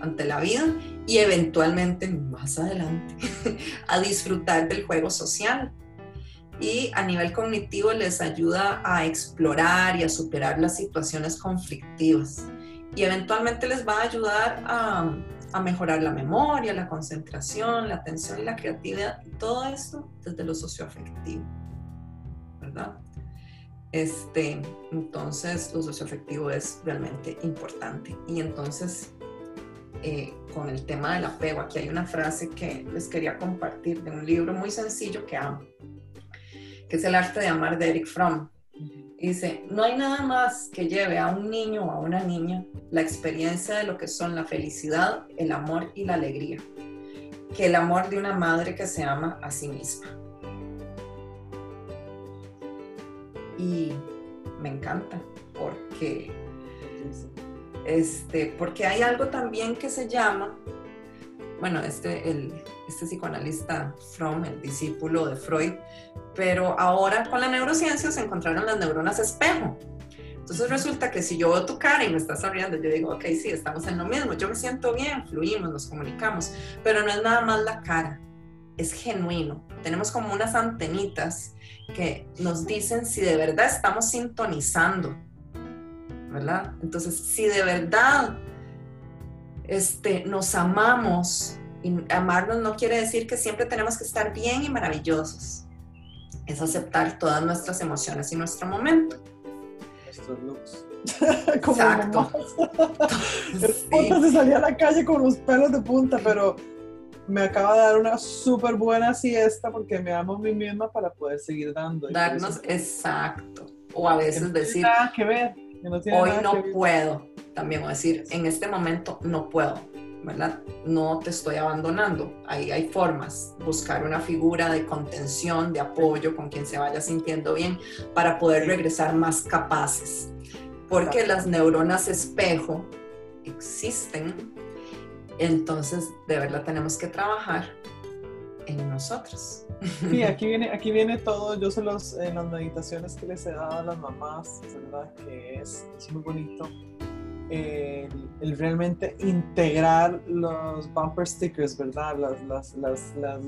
ante la vida y eventualmente más adelante [laughs] a disfrutar del juego social. Y a nivel cognitivo les ayuda a explorar y a superar las situaciones conflictivas. Y eventualmente les va a ayudar a, mejorar la memoria, la concentración, la atención y la creatividad. Todo esto desde lo socioafectivo. ¿Verdad? Este, entonces, lo socioafectivo es realmente importante. Y entonces, eh, con el tema del apego, aquí hay una frase que les quería compartir de un libro muy sencillo que amo, que es El arte de amar de Eric Fromm. dice, no hay nada más que lleve a un niño o a una niña la experiencia de lo que son la felicidad, el amor y la alegría, que el amor de una madre que se ama a sí misma. Y me encanta porque, este, porque hay algo también que se llama, bueno, este, el, este psicoanalista Fromm, el discípulo de Freud, pero ahora con la neurociencia se encontraron las neuronas espejo. Entonces resulta que si yo veo tu cara y me estás sonriendo, yo digo, ok, sí, estamos en lo mismo, yo me siento bien, fluimos, nos comunicamos, pero no es nada más la cara, es genuino. Tenemos como unas antenitas que nos dicen si de verdad estamos sintonizando, ¿verdad? Entonces, si de verdad este, nos amamos, y amarnos no quiere decir que siempre tenemos que estar bien y maravillosos. Es aceptar todas nuestras emociones y nuestro momento. Nuestros looks. [laughs] Exacto. [laughs] sí. se salía a la calle con los pelos de punta, pero me acaba de dar una súper buena siesta porque me amo a mí misma para poder seguir dando. Darnos, exacto. O a veces decir, nada que ver. hoy no puedo. También o decir, en este momento no puedo. ¿verdad? No te estoy abandonando. Ahí hay formas. Buscar una figura de contención, de apoyo con quien se vaya sintiendo bien para poder regresar más capaces. Porque las neuronas espejo existen entonces, de verdad tenemos que trabajar en nosotros. Sí, [laughs] aquí viene, aquí viene todo. Yo sé los, en las meditaciones que les he dado a las mamás, ¿verdad? Que es, es muy bonito. El, realmente integrar los bumper stickers, ¿verdad? Las, las, las, las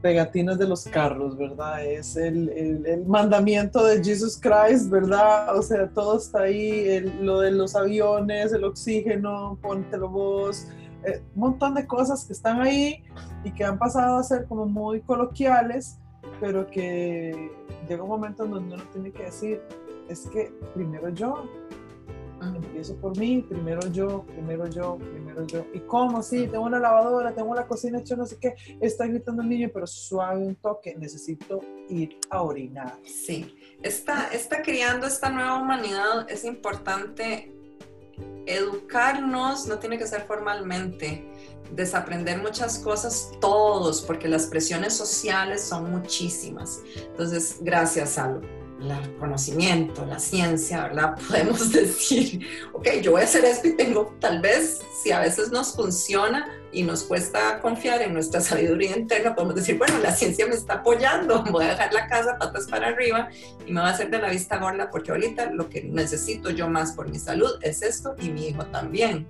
pegatinas de los carros, ¿verdad? Es el, el, el, mandamiento de Jesus Christ, ¿verdad? O sea, todo está ahí, lo de los aviones, el oxígeno, póntelo vos, eh, un montón de cosas que están ahí y que han pasado a ser como muy coloquiales, pero que llega un momento en donde uno tiene que decir, es que primero yo, empiezo por mí, primero yo, primero yo, primero yo. ¿Y cómo? Sí, tengo una lavadora, tengo la cocina hecha no sé qué, está gritando el niño, pero suave un toque, necesito ir a orinar. Sí, está, está criando esta nueva humanidad, es importante educarnos no tiene que ser formalmente, desaprender muchas cosas todos, porque las presiones sociales son muchísimas. Entonces, gracias a el conocimiento, la ciencia, ¿verdad? [laughs] Podemos decir, ok, yo voy a hacer esto y tengo, tal vez, si a veces nos funciona y nos cuesta confiar en nuestra sabiduría interna, podemos decir, bueno, la ciencia me está apoyando, [laughs] voy a dejar la casa patas para arriba y me va a hacer de la vista gorda porque ahorita lo que necesito yo más por mi salud es esto y mi hijo también.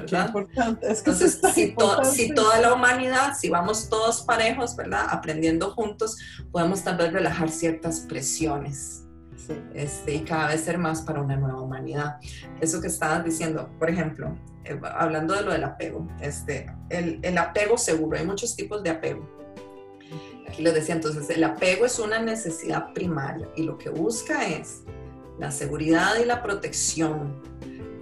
¿Verdad? Es que Entonces, si, si, toda la humanidad, si vamos todos parejos, ¿verdad? Aprendiendo juntos, podemos tal vez relajar ciertas presiones. Este, y cada vez ser más para una nueva humanidad. Eso que estabas diciendo, por ejemplo, eh, hablando de lo del apego, este, el, el apego seguro, hay muchos tipos de apego. Aquí les decía entonces, el apego es una necesidad primaria y lo que busca es la seguridad y la protección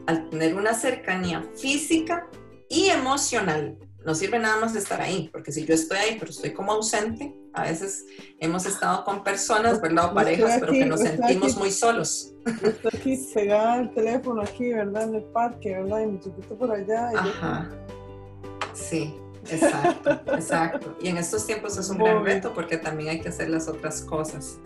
al tener una cercanía física y emocional. No sirve nada más estar ahí, porque si yo estoy ahí, pero estoy como ausente, a veces hemos estado con personas, ¿verdad? O parejas, pero que nos sentimos muy solos. estoy aquí pegada al teléfono, aquí, ¿verdad? En el parque, ¿verdad? Y mi chiquito por allá. Ajá. Sí, exacto, [laughs] exacto. Y en estos tiempos es un gran reto porque también hay que hacer las otras cosas.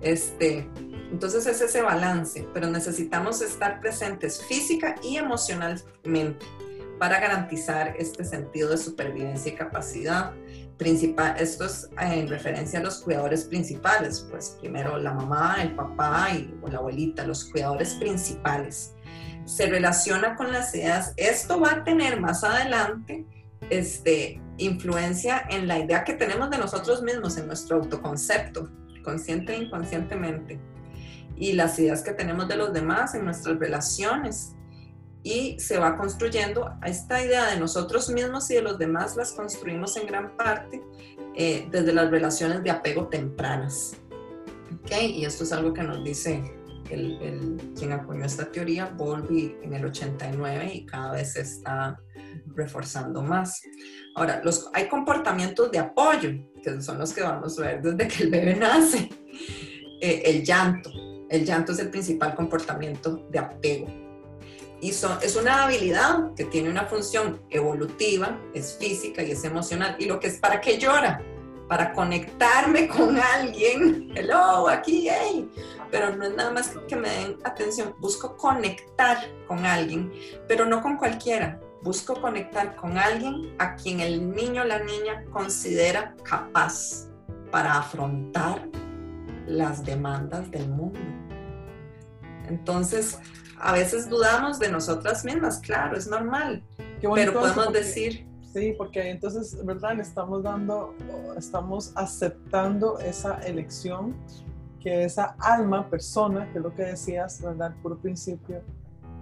Este, entonces es ese balance, pero necesitamos estar presentes física y emocionalmente para garantizar este sentido de supervivencia y capacidad principal. Esto es en referencia a los cuidadores principales, pues primero la mamá, el papá y o la abuelita, los cuidadores principales. Se relaciona con las ideas. Esto va a tener más adelante este, influencia en la idea que tenemos de nosotros mismos, en nuestro autoconcepto, consciente e inconscientemente y las ideas que tenemos de los demás en nuestras relaciones. Y se va construyendo esta idea de nosotros mismos y de los demás, las construimos en gran parte eh, desde las relaciones de apego tempranas. ¿Okay? Y esto es algo que nos dice el, el, quien acuñó esta teoría, Bowlby, en el 89 y cada vez se está reforzando más. Ahora, los, hay comportamientos de apoyo, que son los que vamos a ver desde que el bebé nace. Eh, el llanto, el llanto es el principal comportamiento de apego. Y es una habilidad que tiene una función evolutiva, es física y es emocional. Y lo que es, ¿para qué llora? Para conectarme con alguien. Hello, aquí, hey. Pero no es nada más que me den atención. Busco conectar con alguien, pero no con cualquiera. Busco conectar con alguien a quien el niño o la niña considera capaz para afrontar las demandas del mundo. Entonces, a veces dudamos de nosotras mismas, claro, es normal, pero podemos decir, Sí, porque entonces, ¿verdad? Le estamos dando, estamos aceptando esa elección que esa alma, persona, que es lo que decías, ¿verdad? Por principio,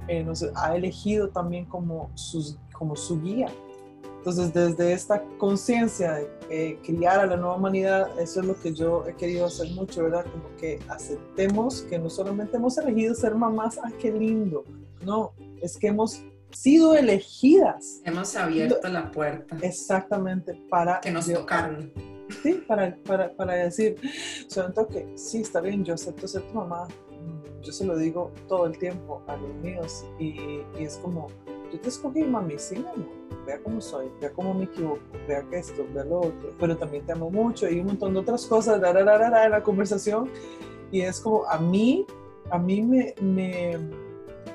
eh, nos ha elegido también como, sus, como su guía. Entonces, desde esta conciencia de eh, criar a la nueva humanidad, eso es lo que yo he querido hacer mucho, ¿verdad? Como que aceptemos que no solamente hemos elegido ser mamás, ¡ah, qué lindo! No, es que hemos sido elegidas. Hemos abierto la puerta. Exactamente, para... Que nos tocaron. Sí, para, para, para decir, siento que sí, está bien, yo acepto ser tu mamá. Yo se lo digo todo el tiempo a los míos y, y es como, yo te escogí, mami, sí, amor. Vea cómo soy, vea cómo me equivoco, vea que esto, vea lo otro. Pero también te amo mucho y un montón de otras cosas en la conversación. Y es como, a mí, a mí me, me,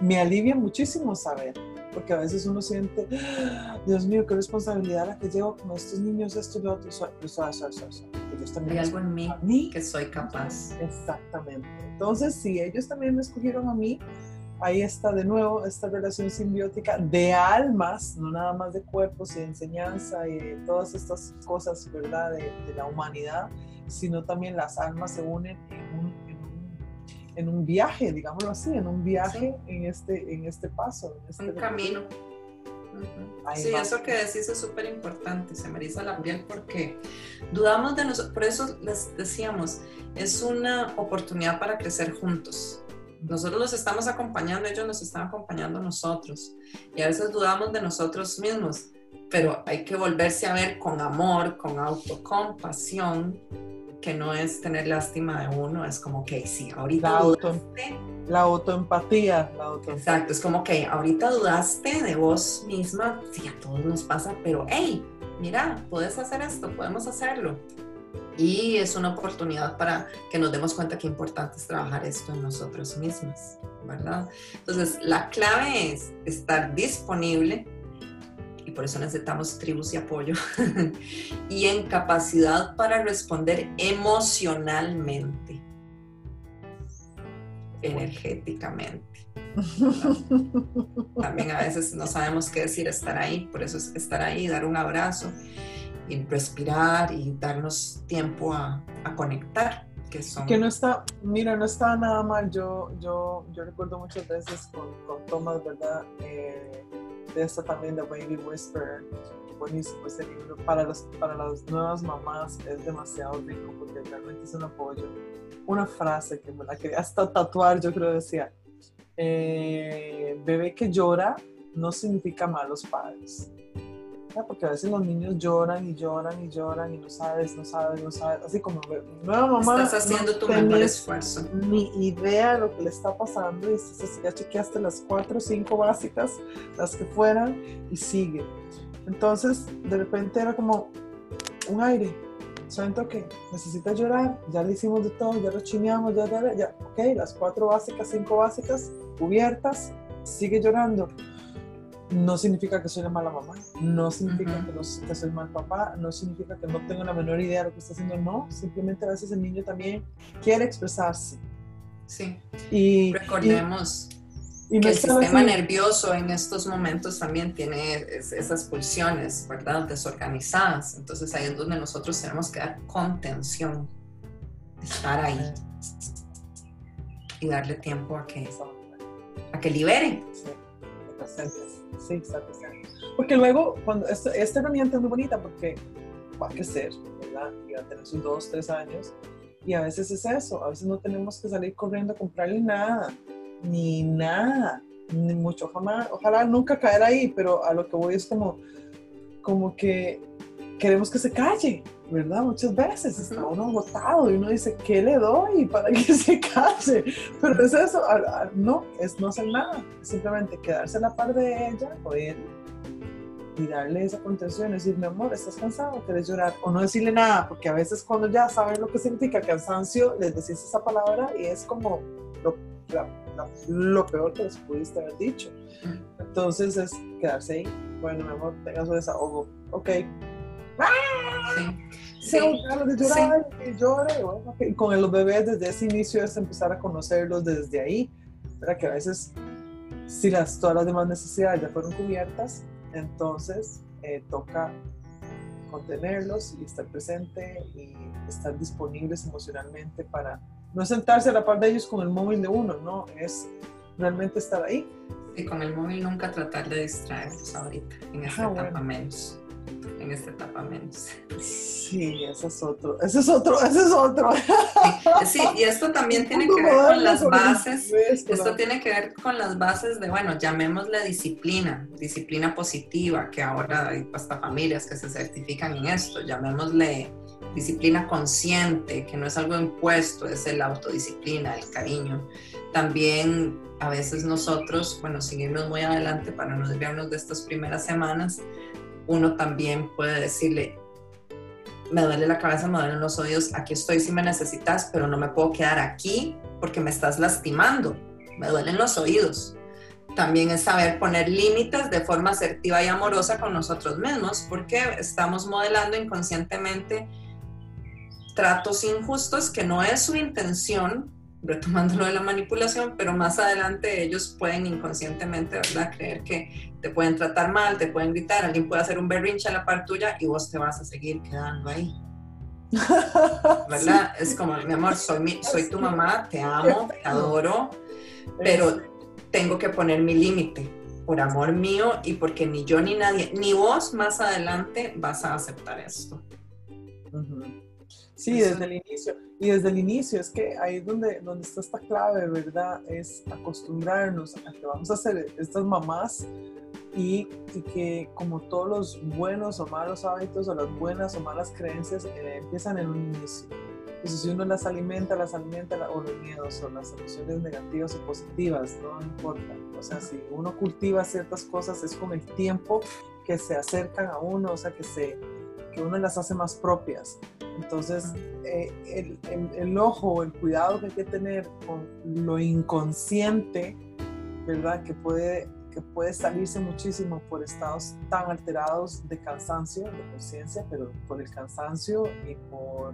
me alivia muchísimo saber porque a veces uno siente, ah, Dios mío, qué responsabilidad la que llevo con estos niños, esto y lo otro. Ellos también Hay algo en mí, mí que soy capaz. Exactamente. Entonces, si ellos también me escogieron a mí, ahí está de nuevo esta relación simbiótica de almas, no nada más de cuerpos y de enseñanza y de todas estas cosas, ¿verdad?, de, de la humanidad, sino también las almas se unen en un en un viaje, digámoslo así, en un viaje en, este, en este paso. En este un camino. Sí, eso que decís es súper importante, se me eriza la piel porque dudamos de nosotros, por eso les decíamos, es una oportunidad para crecer juntos. Nosotros los estamos acompañando, ellos nos están acompañando a nosotros y a veces dudamos de nosotros mismos, pero hay que volverse a ver con amor, con autocompasión que no es tener lástima de uno, es como que sí, ahorita la, auto, la autoempatía. La Exacto, es como que ahorita dudaste de vos misma, sí, a todos nos pasa, pero hey, mira, puedes hacer esto, podemos hacerlo. Y es una oportunidad para que nos demos cuenta que importante es trabajar esto en nosotros mismos, ¿verdad? Entonces, la clave es estar disponible por eso necesitamos tribus y apoyo, [laughs] y en capacidad para responder emocionalmente, energéticamente. También a veces no sabemos qué decir estar ahí, por eso es estar ahí, dar un abrazo y respirar y darnos tiempo a, conectar. Que, son... que no está, mira, no está nada mal. Yo, yo, yo recuerdo muchas veces con, con Thomas, ¿verdad? Eh, de esta también de Baby Whisper. Buenísimo ese libro. Para, los, para las nuevas mamás es demasiado rico porque realmente es un apoyo. Una frase que me la quería hasta tatuar, yo creo decía, eh, bebé que llora no significa malos padres porque a veces los niños lloran y lloran y lloran y no sabes, no sabes, no sabes, así como nueva mamá. Estás haciendo tu mejor esfuerzo. Ni idea de lo que le está pasando y ya chequeaste las cuatro o cinco básicas, las que fueran y sigue. Entonces, de repente era como un aire. Siento que necesita llorar, ya le hicimos de todo, ya lo chineamos, ya, ya, ya, ok, las cuatro básicas, cinco básicas cubiertas, sigue llorando no significa que soy una mala mamá, no significa que, no, que, soy mal papá, no significa que no tengo la menor idea de lo que está haciendo, no, simplemente a veces el niño también quiere expresarse. Sí. Y recordemos que el sistema nervioso en estos momentos también tiene esas pulsiones, ¿verdad? Desorganizadas. Entonces ahí es donde nosotros tenemos que dar contención, estar ahí y darle tiempo a que, a que libere. Sí, Sí, exacto. Porque luego, cuando esta, herramienta es muy bonita porque va a crecer, ¿verdad? Y va a tener sus dos, tres años. Y a veces es eso, a veces no tenemos que salir corriendo a comprarle nada, ni nada, ni mucho, jamás, ojalá nunca caer ahí, pero a lo que voy es como, como que queremos que se calle, ¿verdad? Muchas veces está uno agotado y uno dice, ¿qué le doy para que [laughs] se calle? Pero es eso, no, es no hacer nada, es simplemente quedarse a la par de ella o él y darle esa contención, decir, mi amor, ¿estás cansado? ¿Quieres llorar? O no decirle nada, porque a veces cuando ya saben lo que significa cansancio, les decís esa palabra y es como lo, lo peor que les pudiste haber dicho. Entonces es quedarse ahí, bueno, mi amor, tengas su desahogo, ok, Sí. y con los bebés desde ese inicio es empezar a conocerlos desde ahí, para que a veces si las, todas las demás necesidades ya fueron cubiertas, entonces eh, toca contenerlos y estar presente y estar disponibles emocionalmente para no sentarse a la par de ellos con el móvil de uno, ¿no? Es realmente estar ahí. Y con el móvil nunca tratar de distraerlos ahorita, en esta ah, etapa menos en esta etapa menos. Sí, ese es otro, ese es otro, ese es otro. [laughs] Sí, y esto también tiene que ver con las bases, esto tiene que ver con las bases de, bueno, llamémosle disciplina, disciplina positiva, que ahora hay hasta familias que se certifican en esto, llamémosle disciplina consciente, que no es algo impuesto, es el autodisciplina, el cariño. También a veces nosotros, bueno, seguimos muy adelante para no desviarnos de estas primeras semanas, uno también puede decirle, me duele la cabeza, me duelen los oídos, aquí estoy si me necesitas, pero no me puedo quedar aquí porque me estás lastimando, me duelen los oídos. También es saber poner límites de forma asertiva y amorosa con nosotros mismos, porque estamos modelando inconscientemente tratos injustos que no es su intención, retomando lo de la manipulación, pero más adelante ellos pueden inconscientemente, ¿verdad? Creer que te pueden tratar mal, te pueden gritar, alguien puede hacer un berrinche a la par tuya y vos te vas a seguir quedando ahí. [laughs] ¿Verdad? Es como, mi amor, soy, soy tu mamá, te amo, te adoro, pero tengo que poner mi límite por amor mío y porque ni yo ni nadie, ni vos más adelante vas a aceptar esto. Sí, desde el inicio. Y desde el inicio es que ahí es donde, donde está esta clave, ¿verdad? Es acostumbrarnos a que vamos a ser estas mamás y, que como todos los buenos o malos hábitos o las buenas o malas creencias eh, empiezan en un inicio. Entonces si uno las alimenta, las alimenta, o los miedos o las emociones negativas o positivas, no importa. O sea, si uno cultiva ciertas cosas es con el tiempo que se acercan a uno, o sea, que, se, que uno las hace más propias. Entonces, eh, el, el, el, ojo, el cuidado que hay que tener con lo inconsciente, ¿verdad? Que puede, que puede salirse muchísimo por estados tan alterados de cansancio, de conciencia, pero por el cansancio y por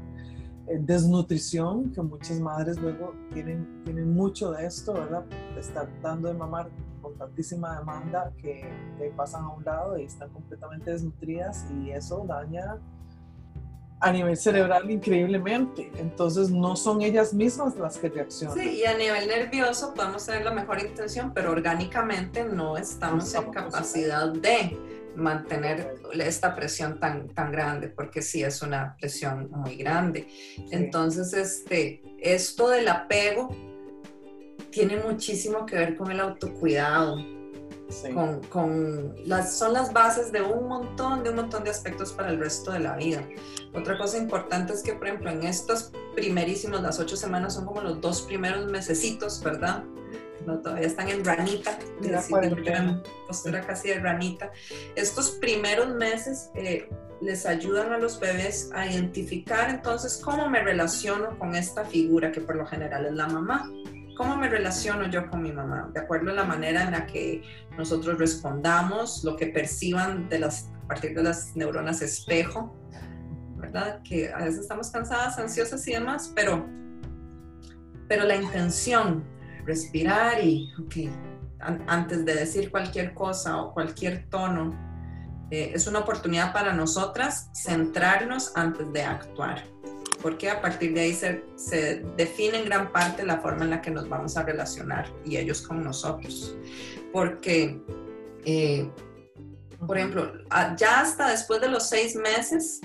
eh, desnutrición, que muchas madres luego tienen, tienen mucho de esto, ¿verdad? De estar dando de mamar con tantísima demanda que, que pasan a un lado y están completamente desnutridas y eso daña a nivel cerebral increíblemente. Entonces no son ellas mismas las que reaccionan. Sí, y a nivel nervioso podemos tener la mejor intención, pero orgánicamente no estamos, en capacidad de mantener esta presión tan, tan grande, porque sí es una presión muy grande. Entonces, este, esto del apego tiene muchísimo que ver con el autocuidado con, con, las, son las bases de un montón, de un montón de aspectos para el resto de la vida. Otra cosa importante es que, por ejemplo, en estos primerísimos, las ocho semanas son como los dos primeros mesecitos, ¿verdad? No, todavía están en ranita, postura casi de ranita. Estos primeros meses eh, les ayudan a los bebés a identificar entonces cómo me relaciono con esta figura que por lo general es la mamá. ¿Cómo me relaciono yo con mi mamá? De acuerdo a la manera en la que nosotros respondamos, lo que perciban de las, a partir de las neuronas espejo, ¿verdad? Que a veces estamos cansadas, ansiosas y demás, pero, pero la intención, respirar y, ok, antes de decir cualquier cosa o cualquier tono, eh, es una oportunidad para nosotras centrarnos antes de actuar porque a partir de ahí se, se, define en gran parte la forma en la que nos vamos a relacionar y ellos con nosotros. Porque, eh, por ejemplo, ya hasta después de los seis meses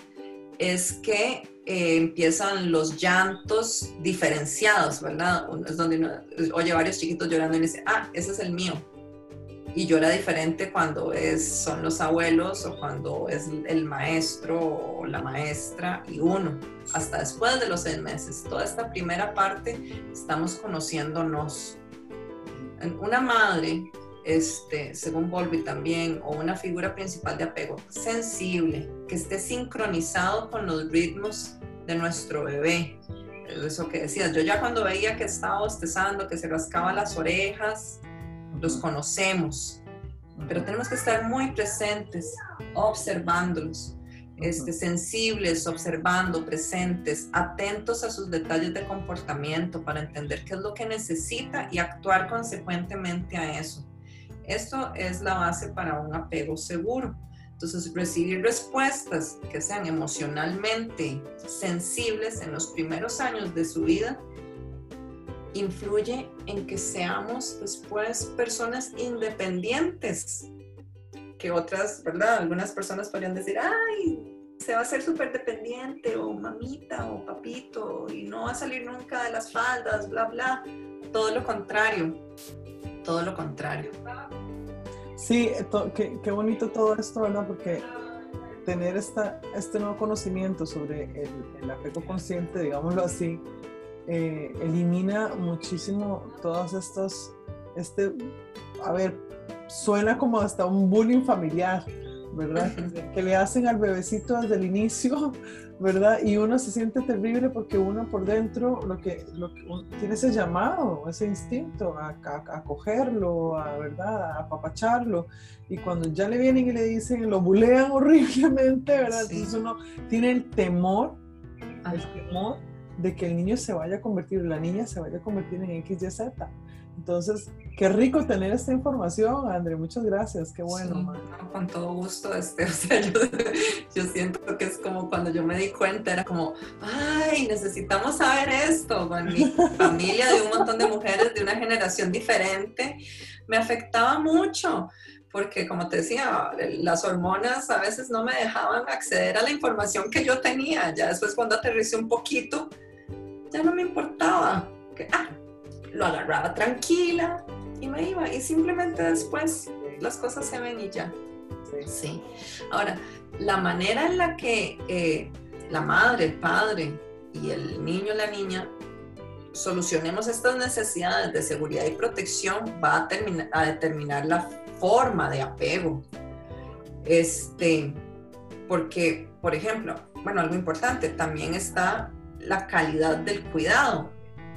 es que eh, empiezan los llantos diferenciados, ¿verdad? Es donde uno oye varios chiquitos llorando y dice, ah, ese es el mío y llora diferente cuando es, son los abuelos o cuando es el maestro o la maestra y uno, hasta después de los seis meses. Toda esta primera parte estamos conociéndonos. Una madre, este, según Volvi también, o una figura principal de apego, sensible, que esté sincronizado con los ritmos de nuestro bebé. Eso que decías, yo ya cuando veía que estaba bostezando, que se rascaba las orejas, los conocemos, pero tenemos que estar muy presentes, observándolos, este, sensibles, observando, presentes, atentos a sus detalles de comportamiento para entender qué es lo que necesita y actuar consecuentemente a eso. Esto es la base para un apego seguro. Entonces, recibir respuestas que sean emocionalmente sensibles en los primeros años de su vida influye en que seamos después personas independientes. Que otras, ¿verdad? Algunas personas podrían decir, ay, se va a ser súper dependiente o mamita o papito y no va a salir nunca de las faldas, bla, bla. Todo lo contrario, todo lo contrario. Sí, qué, bonito todo esto, ¿verdad? Porque tener esta, este nuevo conocimiento sobre el, el apego consciente, digámoslo así, eh, elimina muchísimo todos estos, este, a ver, suena como hasta un bullying familiar, ¿verdad? Que, le hacen al bebecito desde el inicio, [laughs] ¿verdad? Y uno se siente terrible porque uno por dentro lo que, lo que tiene ese llamado, ese instinto a, a, cogerlo, a, ¿verdad? A apapacharlo. Y cuando ya le vienen y le dicen, lo bulean [laughs] horriblemente, ¿verdad? Entonces uno tiene el temor, el temor de que el niño se vaya a convertir, la niña se vaya a convertir en X, Y, Z. Entonces, qué rico tener esta información, André. Muchas gracias, qué bueno. con todo gusto, este, [laughs] o sea, yo, siento que es como cuando yo me di cuenta, era como, ay, necesitamos saber esto. Con mi [laughs] familia de un montón de mujeres de una generación diferente, me afectaba mucho porque como te decía, las hormonas a veces no me dejaban acceder a la información que yo tenía. Ya después cuando aterricé un poquito, ya no me importaba. Que, ah, lo agarraba tranquila y me iba. Y simplemente después las cosas se ven y ya. Sí. Ahora, la manera en la que eh, la madre, el padre y el niño, la niña solucionemos estas necesidades de seguridad y protección va a, terminar, a determinar la forma de apego. Este, porque, por ejemplo, bueno, algo importante, también está la calidad del cuidado.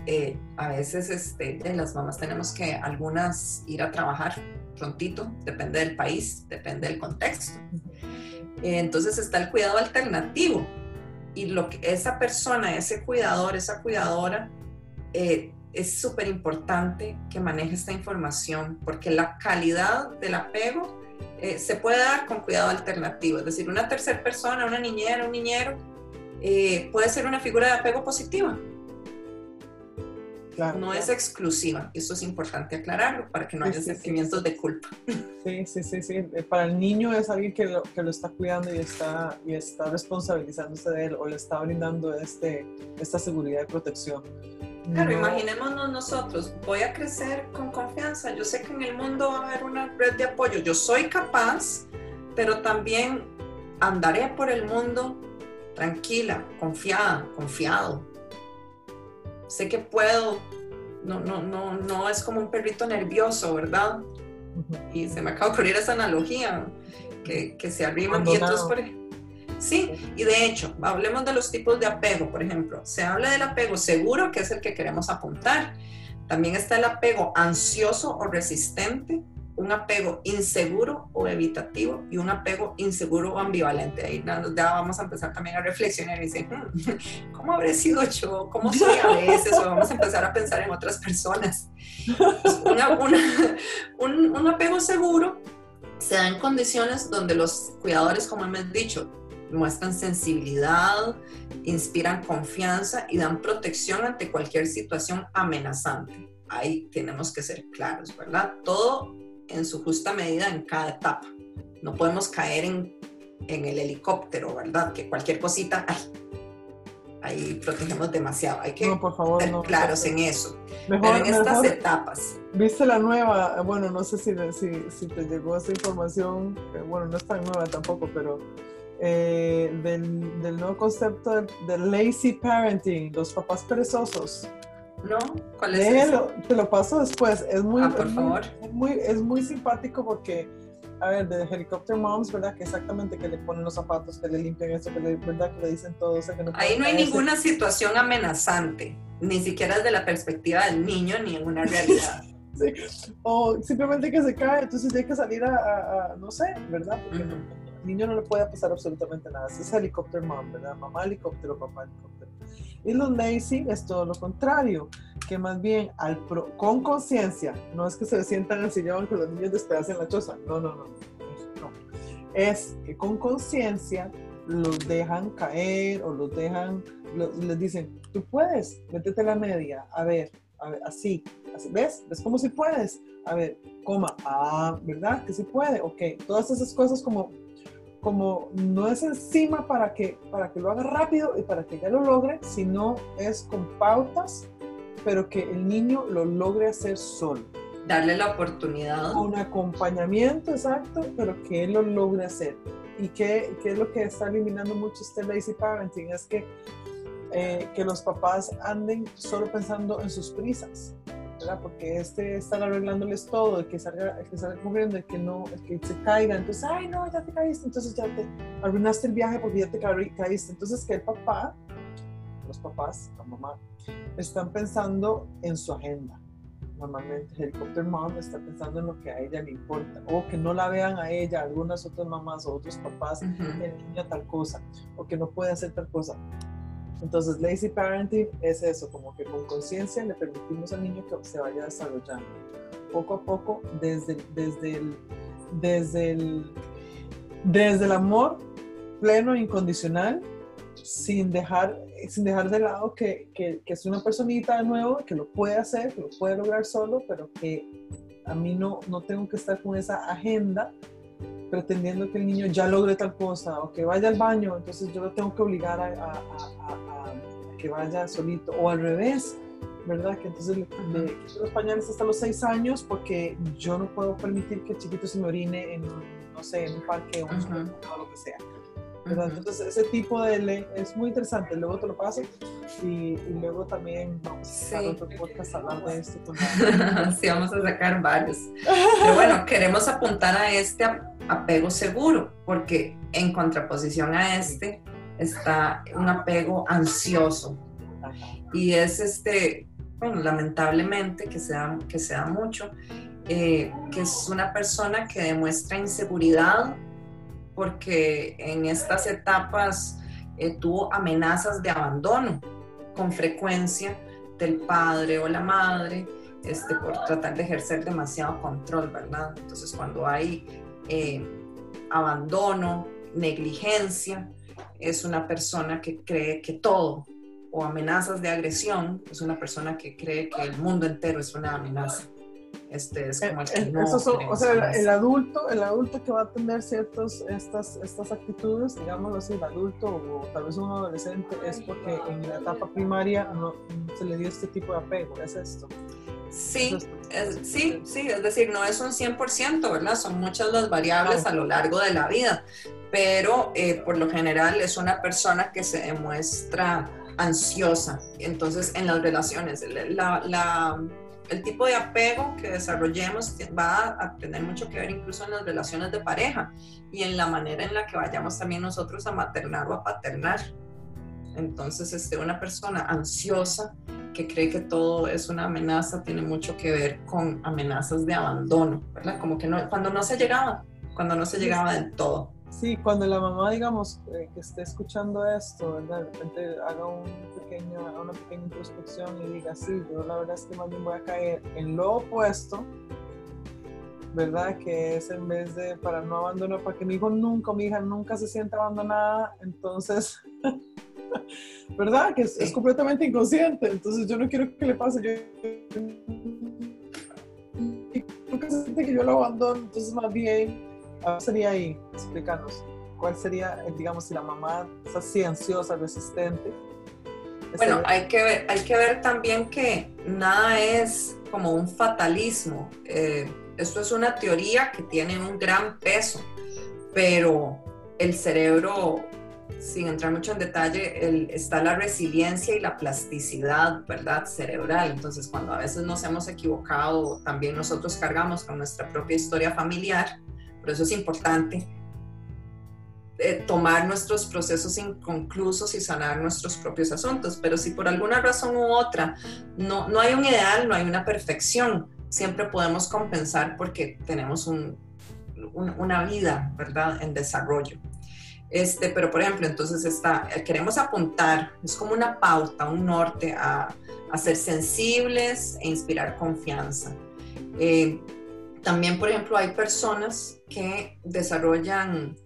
Eh, a veces este, las mamás tenemos que algunas ir a trabajar prontito, depende del país, depende del contexto. Eh, entonces está el cuidado alternativo y lo que esa persona, ese cuidador, esa cuidadora eh, es súper importante que maneje esta información porque la calidad del apego se puede dar con cuidado alternativo. Es decir, una tercera persona, una niñera, un niñero, eh, puede ser una figura de apego positiva. no es exclusiva. Esto es importante aclararlo para que no haya sentimientos de culpa. Sí, sí, sí, sí. Eh, para el niño es alguien que lo, que lo está cuidando y está, y está responsabilizándose de él o le está brindando este, esta seguridad y protección. Claro, imaginémonos nosotros, voy a crecer con confianza, yo sé que en el mundo va a haber una red de apoyo, yo soy capaz, pero también andaré por el mundo tranquila, confiada, confiado. Sé que puedo, no, no, no, no es como un perrito nervioso, ¿verdad? Y se me acaba de ocurrir esa analogía, que, que se arriman y entonces, por ejemplo, Sí, y de hecho, hablemos de los tipos de apego, por ejemplo. Se habla del apego seguro, que es el que queremos apuntar. También está el apego ansioso o resistente, un apego inseguro o evitativo y un apego inseguro o ambivalente. Ahí ya vamos a empezar también a reflexionar y decir, hmm, [laughs] ¿cómo habré sido yo? ¿Cómo soy a veces? O vamos a empezar a pensar en otras personas. un, un apego seguro se da en condiciones donde los cuidadores, como hemos dicho, muestran sensibilidad, inspiran confianza y dan protección ante cualquier situación amenazante. Ahí tenemos que ser claros, ¿verdad? Todo en su justa medida en cada etapa. No podemos caer en, en el helicóptero, ¿verdad? Que cualquier cosita, ay, ahí protegemos demasiado. Hay que por favor, ser claros en eso. Mejor, en estas etapas. ¿Viste la nueva? Bueno, no sé si, si, si te llegó esa información. Bueno, no es tan nueva tampoco, pero eh, del, del, nuevo concepto del, lazy parenting, los papás perezosos. ¿No? ¿Cuál es Te lo paso después. Es muy, ah, por es, favor. Muy, es, muy, simpático porque, a ver, de Helicopter Moms, ¿verdad? Que exactamente que le ponen los zapatos, que le limpian eso, que le, ¿verdad? Que le dicen todo. no Ahí no hay ninguna situación amenazante, ni siquiera desde la perspectiva del niño, ni en una realidad. [laughs] sí. O simplemente que se cae, entonces hay que salir a, no sé, ¿verdad? Porque niño no le puede pasar absolutamente nada. Es helicóptero mom, ¿verdad? Mamá helicóptero, papá helicóptero. Y los lazy es todo lo contrario, que más bien con conciencia, no es que se sientan en el sillón que los niños despedacen la choza, no, no, no. no. es que con conciencia los dejan caer o los dejan, les dicen, tú puedes, métete la media, a ver, a ver, así, así, ¿ves? ¿Ves cómo si puedes? A ver, coma, ah, ¿verdad? Que sí puede, ok, todas esas cosas como, como no es encima para que, para que lo haga rápido y para que ya lo logre, sino es con pautas, pero que el niño lo logre hacer solo darle la oportunidad. Un acompañamiento, exacto, pero que él lo logre hacer. ¿Y qué, qué es lo que está eliminando mucho este lazy parenting? Es que, eh, que los papás anden solo pensando en sus prisas. ¿Verdad? Porque este estar arreglándoles todo, el que salga, el que salga corriendo, el que no, el que se caiga, entonces, ay no, ya te caíste, entonces ya te arruinaste el viaje porque ya te caíste. Entonces que el papá, los papás, la mamá, están pensando en su agenda normalmente Helicopter Mom está pensando en lo que a ella le importa o que no la vean a ella, algunas otras mamás o otros papás, uh el niño tal cosa o que no puede hacer tal cosa. Entonces, lazy parenting es eso, como que con conciencia le permitimos al niño que se vaya desarrollando. Poco a poco desde, desde, el, desde, el, desde el amor pleno e incondicional sin dejar, sin dejar de lado que, que, es una personita de nuevo, que lo puede hacer, que lo puede lograr solo, pero que a mí no, no tengo que estar con esa agenda pretendiendo que el niño ya logre tal cosa o que vaya al baño, entonces yo lo tengo que obligar a, que vaya solito o al revés, ¿verdad? Que entonces le, le quito los pañales hasta los seis años porque yo no puedo permitir que el chiquito se me orine en, no sé, en un parque o, en o lo que sea. Entonces, ese tipo de ley es muy interesante. Luego te lo paso y, luego también vamos a sacar otro podcast de [laughs] esto. [laughs] sí, vamos a sacar varios. Pero bueno, queremos apuntar a este apego seguro, porque en contraposición a este está un apego ansioso. Y es este, bueno, lamentablemente que se da, que se da mucho, eh, que es una persona que demuestra inseguridad porque en estas etapas eh, tuvo amenazas de abandono con frecuencia del padre o la madre este, por tratar de ejercer demasiado control, ¿verdad? Entonces cuando hay eh, abandono, negligencia, es una persona que cree que todo, o amenazas de agresión, es una persona que cree que el mundo entero es una amenaza. Este es como el que eh, no o sea, el, adulto, el adulto que va a tener ciertas estas, estas actitudes, digámoslo así, el adulto o tal vez un adolescente, es porque en la etapa primaria no se le dio este tipo de apego, ¿es esto? Sí, sí, sí, es decir, no es un 100%, ¿verdad? Son muchas las variables a lo largo de la vida, pero eh, por lo general es una persona que se demuestra ansiosa. Entonces, en las relaciones, la, la el tipo de apego que desarrollemos va a tener mucho que ver incluso en las relaciones de pareja y en la manera en la que vayamos también nosotros a maternar o a paternar. Entonces, este, una persona ansiosa que cree que todo es una amenaza tiene mucho que ver con amenazas de abandono, ¿verdad? Como que no, cuando no se llegaba, cuando no se llegaba del todo. Sí, cuando la mamá, digamos, eh, que esté escuchando esto, ¿verdad? De repente haga un pequeño, una pequeña introspección y diga, sí, yo la verdad es que más bien voy a caer en lo opuesto, ¿verdad? Que es en vez de para no abandonar, para que mi hijo nunca, mi hija nunca se sienta abandonada, entonces, [laughs] ¿verdad? Que es, completamente inconsciente, entonces yo no quiero que le pase, yo nunca siente que yo lo abandono, entonces más bien ¿Cuál sería ahí? Explícanos. ¿Cuál sería, digamos, si la mamá es así ansiosa, resistente? Bueno, hay que, ver, hay que ver también que nada es como un fatalismo. Eh, esto es una teoría que tiene un gran peso, pero el cerebro, sin entrar mucho en detalle, está la resiliencia y la plasticidad, ¿verdad? Cerebral. Entonces, cuando a veces nos hemos equivocado, también nosotros cargamos con nuestra propia historia familiar por eso es importante eh, tomar nuestros procesos inconclusos y sanar nuestros propios asuntos. Pero si por alguna razón u otra no, no hay un ideal, no hay una perfección, siempre podemos compensar porque tenemos una vida, ¿verdad?, en desarrollo. Este, pero por ejemplo, entonces está, eh, queremos apuntar, es como una pauta, un norte a, a ser sensibles e inspirar confianza. Eh, también, por ejemplo, hay personas que desarrollan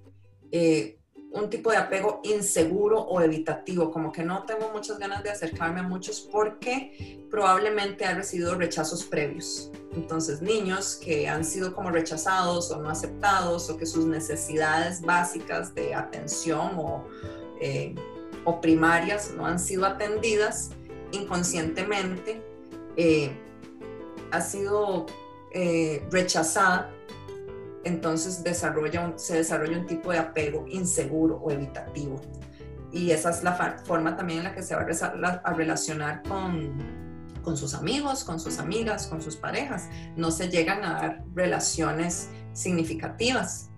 eh, un tipo de apego inseguro o evitativo, como que no tengo muchas ganas de acercarme a muchos porque probablemente ha recibido rechazos previos. Entonces, niños que han sido como rechazados o no aceptados o que sus necesidades básicas de atención o, eh, o primarias no han sido atendidas inconscientemente, eh, ha sido eh, rechazada entonces desarrolla se desarrolla un tipo de apego inseguro o evitativo. Y esa es la forma también en la que se va a, relacionar con, con sus amigos, con sus amigas, con sus parejas. No se llegan a dar relaciones significativas.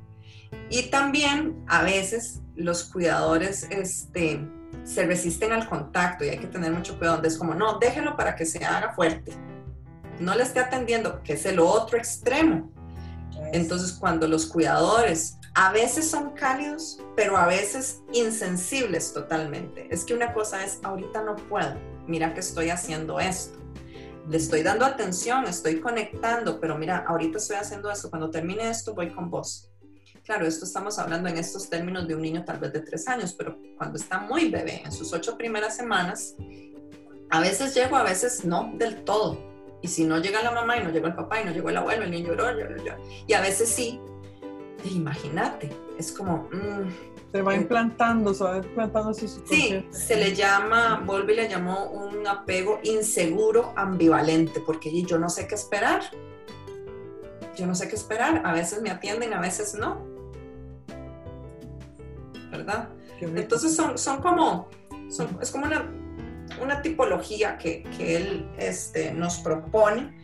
Y también a veces los cuidadores este, se resisten al contacto y hay que tener mucho cuidado. Es como, no, déjelo para que se haga fuerte. No le esté atendiendo, que es el otro extremo. Entonces, cuando los cuidadores a veces son cálidos, pero a veces insensibles totalmente. Es que una cosa es, ahorita no puedo, mira que estoy haciendo esto. Le estoy dando atención, estoy conectando, pero mira, ahorita estoy haciendo esto, cuando termine esto voy con vos. Claro, esto estamos hablando en estos términos de un niño tal vez de tres años, pero cuando está muy bebé, en sus ocho primeras semanas, a veces llego, a veces no del todo y si no llega la mamá y no llegó el papá y no llegó el abuelo, el niño lloró, lloró, lloró. Y a veces sí, imagínate, es como... Mm, se va implantando, se va implantando su Sí, se le llama, Volvi le llamó un apego inseguro ambivalente, porque yo no sé qué esperar. Yo no sé qué esperar. A veces me atienden, a veces no. ¿Verdad? Entonces son, son como, son, es como una una tipología que, que él este, nos propone.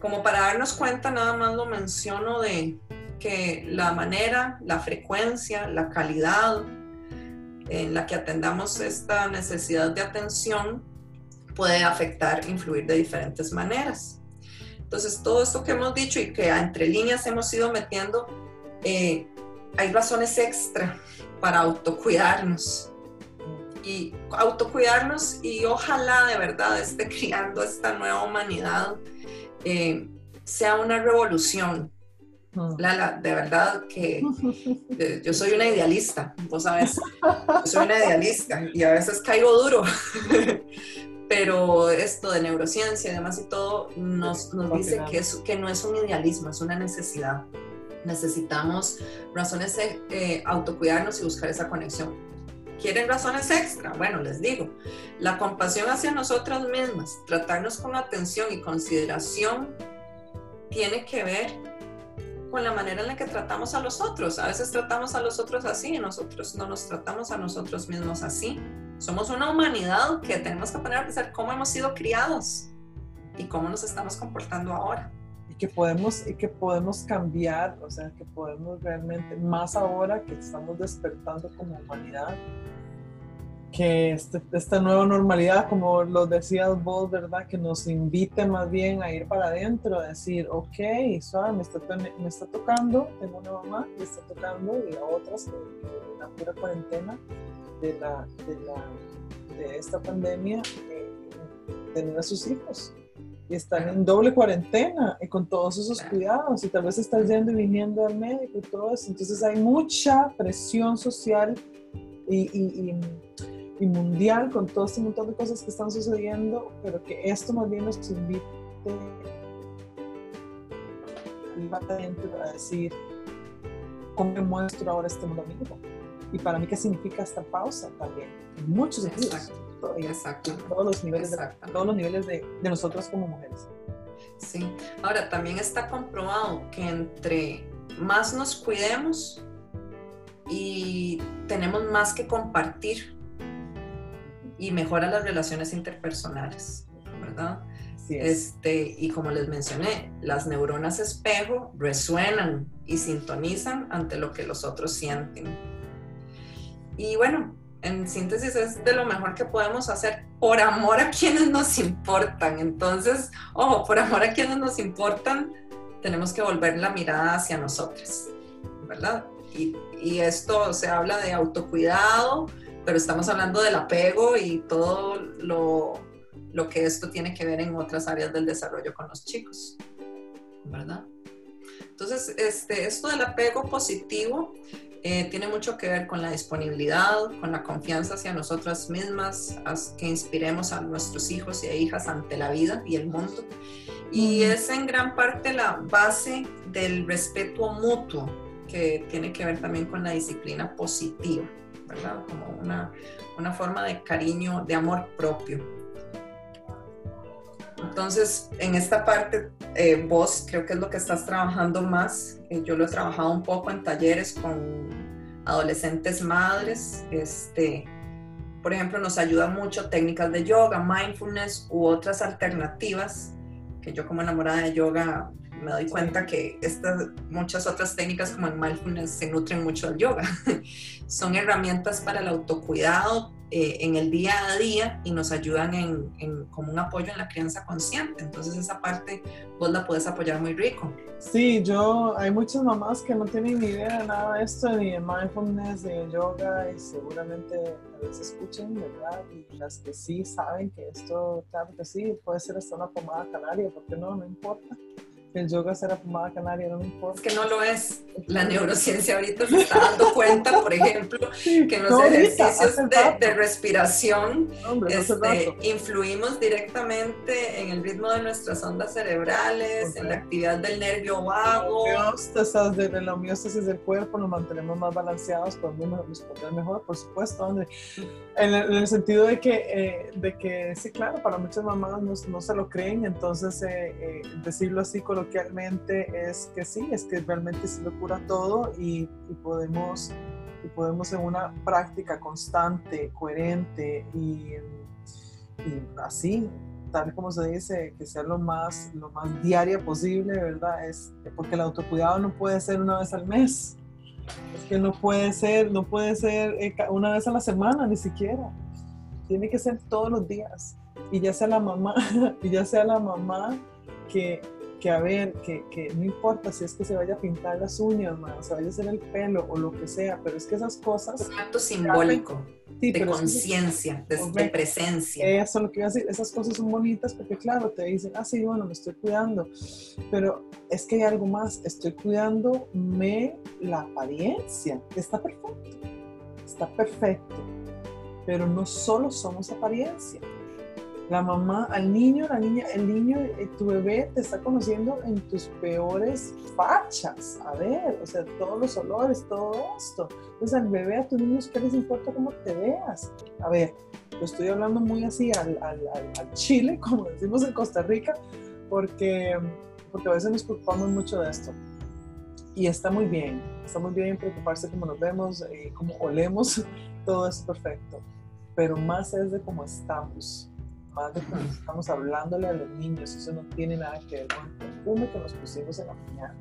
Como para darnos cuenta, nada más lo menciono de que la manera, la frecuencia, la calidad en la que atendamos esta necesidad de atención puede afectar, influir de diferentes maneras. Entonces, todo esto que hemos dicho y que entre líneas hemos ido metiendo, eh, hay razones extra para autocuidarnos y autocuidarnos y ojalá de verdad esté [laughs] criando esta nueva humanidad eh, sea una revolución. Mm. Lala, de verdad que yo soy una idealista, vos sabes, yo soy una idealista y a veces caigo duro, [laughs] pero esto de neurociencia y demás y todo nos, nos dice que, es, que no es un idealismo, es una necesidad. Necesitamos razones de eh, autocuidarnos y buscar esa conexión ¿Quieren razones extra? Bueno, les digo, la compasión hacia nosotras mismas, tratarnos con atención y consideración, tiene que ver con la manera en la que tratamos a los otros. A veces tratamos a los otros así y nosotros no nos tratamos a nosotros mismos así. Somos una humanidad que tenemos que poner a pensar cómo hemos sido criados y cómo nos estamos comportando ahora. Que podemos, y que podemos cambiar, o sea, que podemos realmente, más ahora que estamos despertando como humanidad, que este, esta nueva normalidad, como lo decías vos, ¿verdad? Que nos invite más bien a ir para adentro, a decir, ok, suave, me está, me está tocando, tengo una mamá, me está tocando, y a otras que, la pura cuarentena de, la, de, la, de esta pandemia, eh, tener a sus hijos. Y están en doble cuarentena y con todos esos cuidados, y tal vez estás yendo y viniendo al médico y todo eso. Entonces hay mucha presión social y, y y mundial con todo este montón de cosas que están sucediendo, pero que esto más bien nos invite a decir cómo muestro ahora este mundo amigo y para mí qué significa esta pausa también en muchos sentidos Exacto. todos los niveles, de, todos los niveles de, de nosotras como mujeres sí ahora también está comprobado que entre más nos cuidemos y tenemos más que compartir y mejora las relaciones interpersonales, ¿verdad? Este, y como les mencioné, las neuronas espejo resuenan y sintonizan ante lo que los otros sienten. Y bueno, en síntesis es de lo mejor que podemos hacer por amor a quienes nos importan. Entonces, ojo, por amor a quienes nos importan, tenemos que volver la mirada hacia nosotros, ¿verdad? Y, y esto se habla de autocuidado, pero estamos hablando del apego y todo lo, lo, que esto tiene que ver en otras áreas del desarrollo con los chicos, ¿verdad? Entonces, este, esto del apego positivo eh, tiene mucho que ver con la disponibilidad, con la confianza hacia nosotras mismas, que inspiremos a nuestros hijos e hijas ante la vida y el mundo. Y es en gran parte la base del respeto mutuo, que tiene que ver también con la disciplina positiva, ¿verdad? Como una, una forma de cariño, de amor propio. Entonces, en esta parte, eh, vos creo que es lo que estás trabajando más. Eh, yo lo he trabajado un poco en talleres con adolescentes madres. Este, por ejemplo, nos ayudan mucho técnicas de yoga, mindfulness u otras alternativas que yo como enamorada de yoga me doy cuenta que estas muchas otras técnicas como el mindfulness se nutren mucho del yoga. [laughs] Son herramientas para el autocuidado eh, en el día a día y nos ayudan en, como un apoyo en la crianza consciente. Entonces esa parte vos la puedes apoyar muy rico. Sí, yo, hay muchas mamás que no tienen ni idea de nada de esto, ni de mindfulness, ni de yoga, y seguramente a veces escuchen, ¿verdad? Y las que sí saben que esto, claro que sí, puede ser hasta una pomada canaria, porque no, no importa el yoga será pomada canaria, no me importa. Es que no lo es. La neurociencia ahorita se está dando cuenta, por ejemplo, [laughs] que en los ejercicios de, respiración este, influimos directamente en el ritmo de nuestras ondas cerebrales, en la actividad del nervio vago. De la homeostasis del cuerpo nos mantenemos más balanceados, podemos responder mejor, por supuesto, André. En, el, sentido de que, eh, de que, sí, claro, para muchas mamás no, no se lo creen, entonces eh, eh, decirlo así con coloquialmente es que sí, es que realmente se lo cura todo y, podemos, y podemos en una práctica constante, coherente y, así, tal como se dice, que sea lo más, lo más diaria posible, ¿verdad? Es porque el autocuidado no puede ser una vez al mes. Es que no puede ser, no puede ser eh, una vez a la semana, ni siquiera. Tiene que ser todos los días. Y ya sea la mamá, [laughs] y ya sea la mamá que que a ver, que, que, no importa si es que se vaya a pintar las uñas, se vaya a hacer el pelo o lo que sea, pero es que esas cosas... Un acto simbólico, de conciencia, de, presencia. Eso es lo que iba a decir, esas cosas son bonitas porque claro, te dicen, ah, sí, bueno, me estoy cuidando, pero es que hay algo más, estoy cuidándome la apariencia, está perfecto, está perfecto, pero no solo somos apariencia la mamá al niño, la niña, el niño, eh, tu bebé te está conociendo en tus peores fachas. A ver, o sea, todos los olores, todo esto. Entonces, al bebé, a tus niños, ¿qué les importa cómo te veas? A ver, lo estoy hablando muy así al, chile, [laughs] como decimos en Costa Rica, porque, porque a veces nos preocupamos mucho de esto. Y está muy bien, está muy bien preocuparse cómo nos vemos, eh, cómo olemos, [laughs] todo es perfecto. Pero más es de cómo estamos más de cuando estamos hablándole a los niños, eso no tiene nada que ver con el perfume que nos pusimos en la mañana.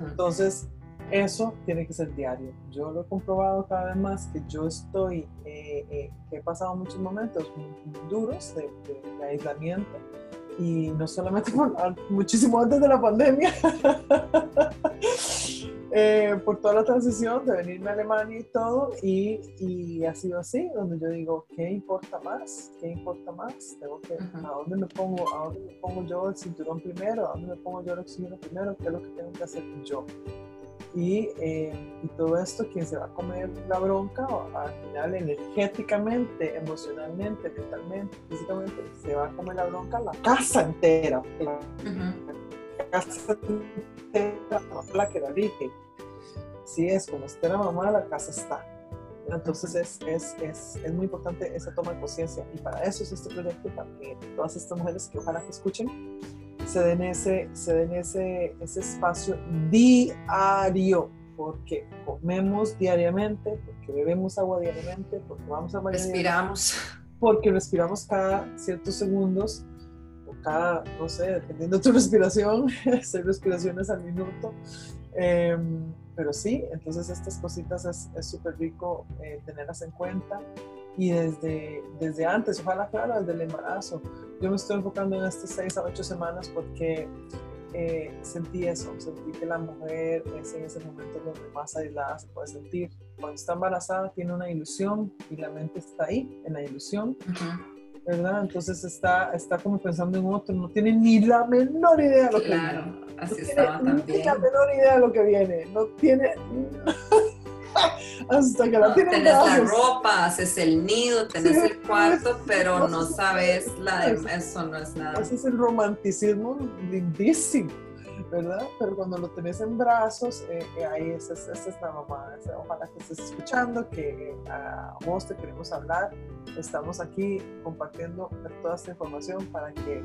Entonces, eso tiene que ser diario. Yo lo he comprobado cada vez más que yo estoy, eh, eh, que he pasado muchos momentos duros de, de, aislamiento y no solamente [laughs] por, muchísimo antes de la pandemia, Eh, por toda la transición de venirme a Alemania y todo, y, y, ha sido así, donde yo digo, ¿qué importa más? ¿Qué importa más? Tengo que, ¿a, dónde me pongo, ¿A dónde me pongo yo el cinturón primero? ¿A dónde me pongo yo el oxígeno primero? ¿Qué es lo que tengo que hacer yo? Y, eh, y, todo esto, quien se va a comer la bronca, al final energéticamente, emocionalmente, mentalmente, físicamente, se va a comer la bronca la casa entera. La, casa entera, la que la dije si es, como esté la mamá, la casa está. Entonces es, es, es, es, muy importante esa toma de conciencia y para eso es este proyecto, para que todas estas mujeres que ojalá que escuchen se den ese, se den ese, ese espacio diario, porque comemos diariamente, porque bebemos agua diariamente, porque vamos a Respiramos. Porque respiramos cada ciertos segundos o cada, no sé, dependiendo de tu [laughs] respiración, seis respiraciones al minuto. Eh, pero sí, entonces estas cositas es súper rico eh, tenerlas en cuenta y desde, desde antes, ojalá claro, desde el embarazo. Yo me estoy enfocando en estas seis a ocho semanas porque eh, sentí eso, sentí que la mujer es en ese momento donde más aislada se puede sentir. Cuando está embarazada tiene una ilusión y la mente está ahí, en la ilusión. ¿Verdad? Entonces está, está como pensando en otro, no tiene ni la menor idea de lo que viene. así no estaba también. Ni la menor idea de lo que viene, no tiene... [laughs] hasta que la Tenés la ropa, haces el nido, tenés Sí, el cuarto, pero no sabes sabe. la de eso no es nada. Ese es el romanticismo lindísimo, ¿verdad? Pero cuando lo tenés en brazos, eh, eh, ahí es, es la mamá. Ojalá que estés escuchando, que a vos te queremos hablar. Estamos aquí compartiendo toda esta información para que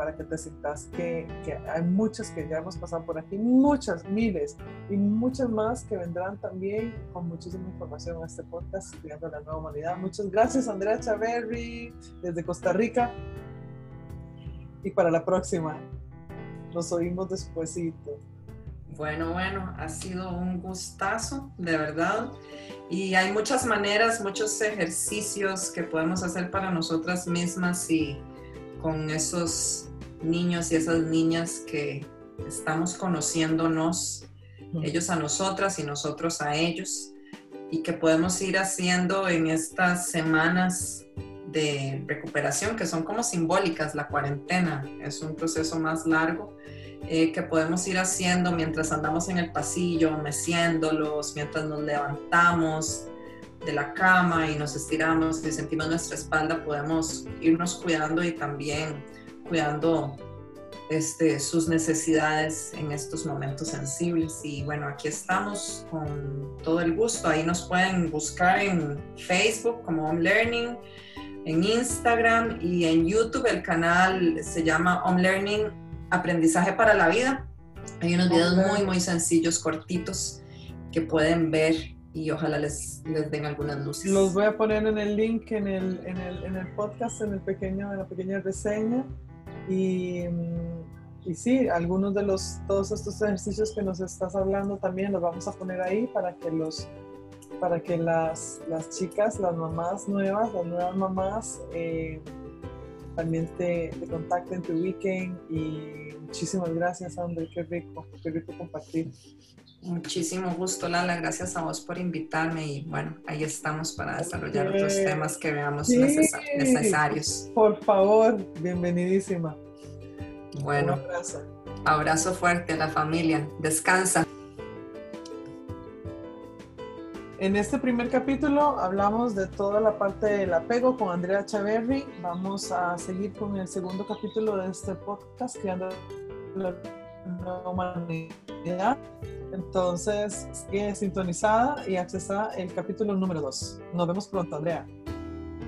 para que te sientas que, hay muchas que ya hemos pasado por aquí, muchas, miles, y muchas más que vendrán también con muchísima información a este podcast, Cuidando la Nueva Humanidad. Muchas gracias, Andrea Chaverri, desde Costa Rica. Y para la próxima, nos oímos despuesito. Bueno, bueno, ha sido un gustazo, de verdad. Y hay muchas maneras, muchos ejercicios que podemos hacer para nosotras mismas y con esos niños y esas niñas que estamos conociéndonos, ellos a nosotras y nosotros a ellos, y que podemos ir haciendo en estas semanas de recuperación que son como simbólicas, la cuarentena es un proceso más largo eh, que podemos ir haciendo mientras andamos en el pasillo, meciéndolos, mientras nos levantamos de la cama y nos estiramos y sentimos nuestra espalda, podemos irnos cuidando y también cuidando este, sus necesidades en estos momentos sensibles. Y bueno, aquí estamos con todo el gusto. Ahí nos pueden buscar en Facebook como Home Learning, en Instagram y en YouTube. El canal se llama Home Learning Aprendizaje para la Vida. Hay unos videos muy, muy sencillos, cortitos, que pueden ver y ojalá les, les den algunas luces. Los voy a poner en el link en el, en el, en el podcast, en, el pequeño, en la pequeña reseña. Y, mm, y sí, algunos de los, todos estos ejercicios que nos estás hablando también los vamos a poner ahí para que los para que las, las chicas, las mamás nuevas, las nuevas mamás eh, también te, te contacten, te ubiquen y muchísimas gracias André, qué rico, qué rico compartir. Muchísimo gusto, Lala. Gracias a vos por invitarme y bueno, ahí estamos para desarrollar otros temas que veamos Sí. necesarios. Por favor, bienvenidísima. Un Bueno, abrazo. abrazo fuerte a la familia. Descansa. En este primer capítulo hablamos de toda la parte del apego con Andrea Chaverri. Vamos a seguir con el segundo capítulo de este podcast, Creando la Humanidad. Entonces, sigue sintonizada y accesa el capítulo número 2. Nos vemos pronto, Andrea.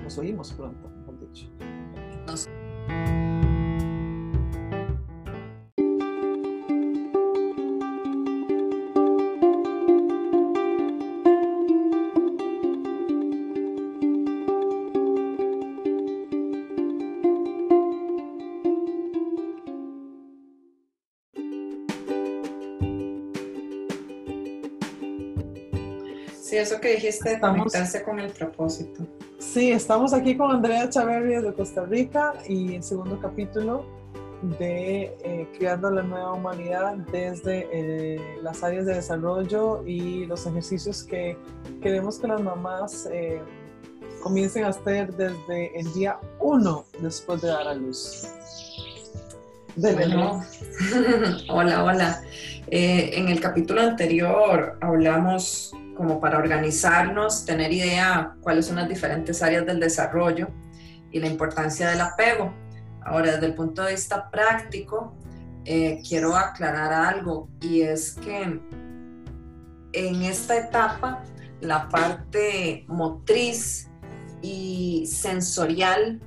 Nos oímos pronto, mejor dicho. Nos- eso que dijiste de Estamos- conectarse con el propósito. Sí, estamos aquí con Andrea Chaverri de Costa Rica y el segundo capítulo de eh, Creando la Nueva Humanidad desde eh, las áreas de desarrollo y los ejercicios que queremos que las mamás eh, comiencen a hacer desde el día uno después de dar a luz. De Bueno, [laughs] hola, hola. Eh, en el capítulo anterior hablamos como para organizarnos, tener idea cuáles son las diferentes áreas del desarrollo y la importancia del apego. Ahora, desde el punto de vista práctico, eh, quiero aclarar algo y es que en esta etapa la parte motriz y sensorial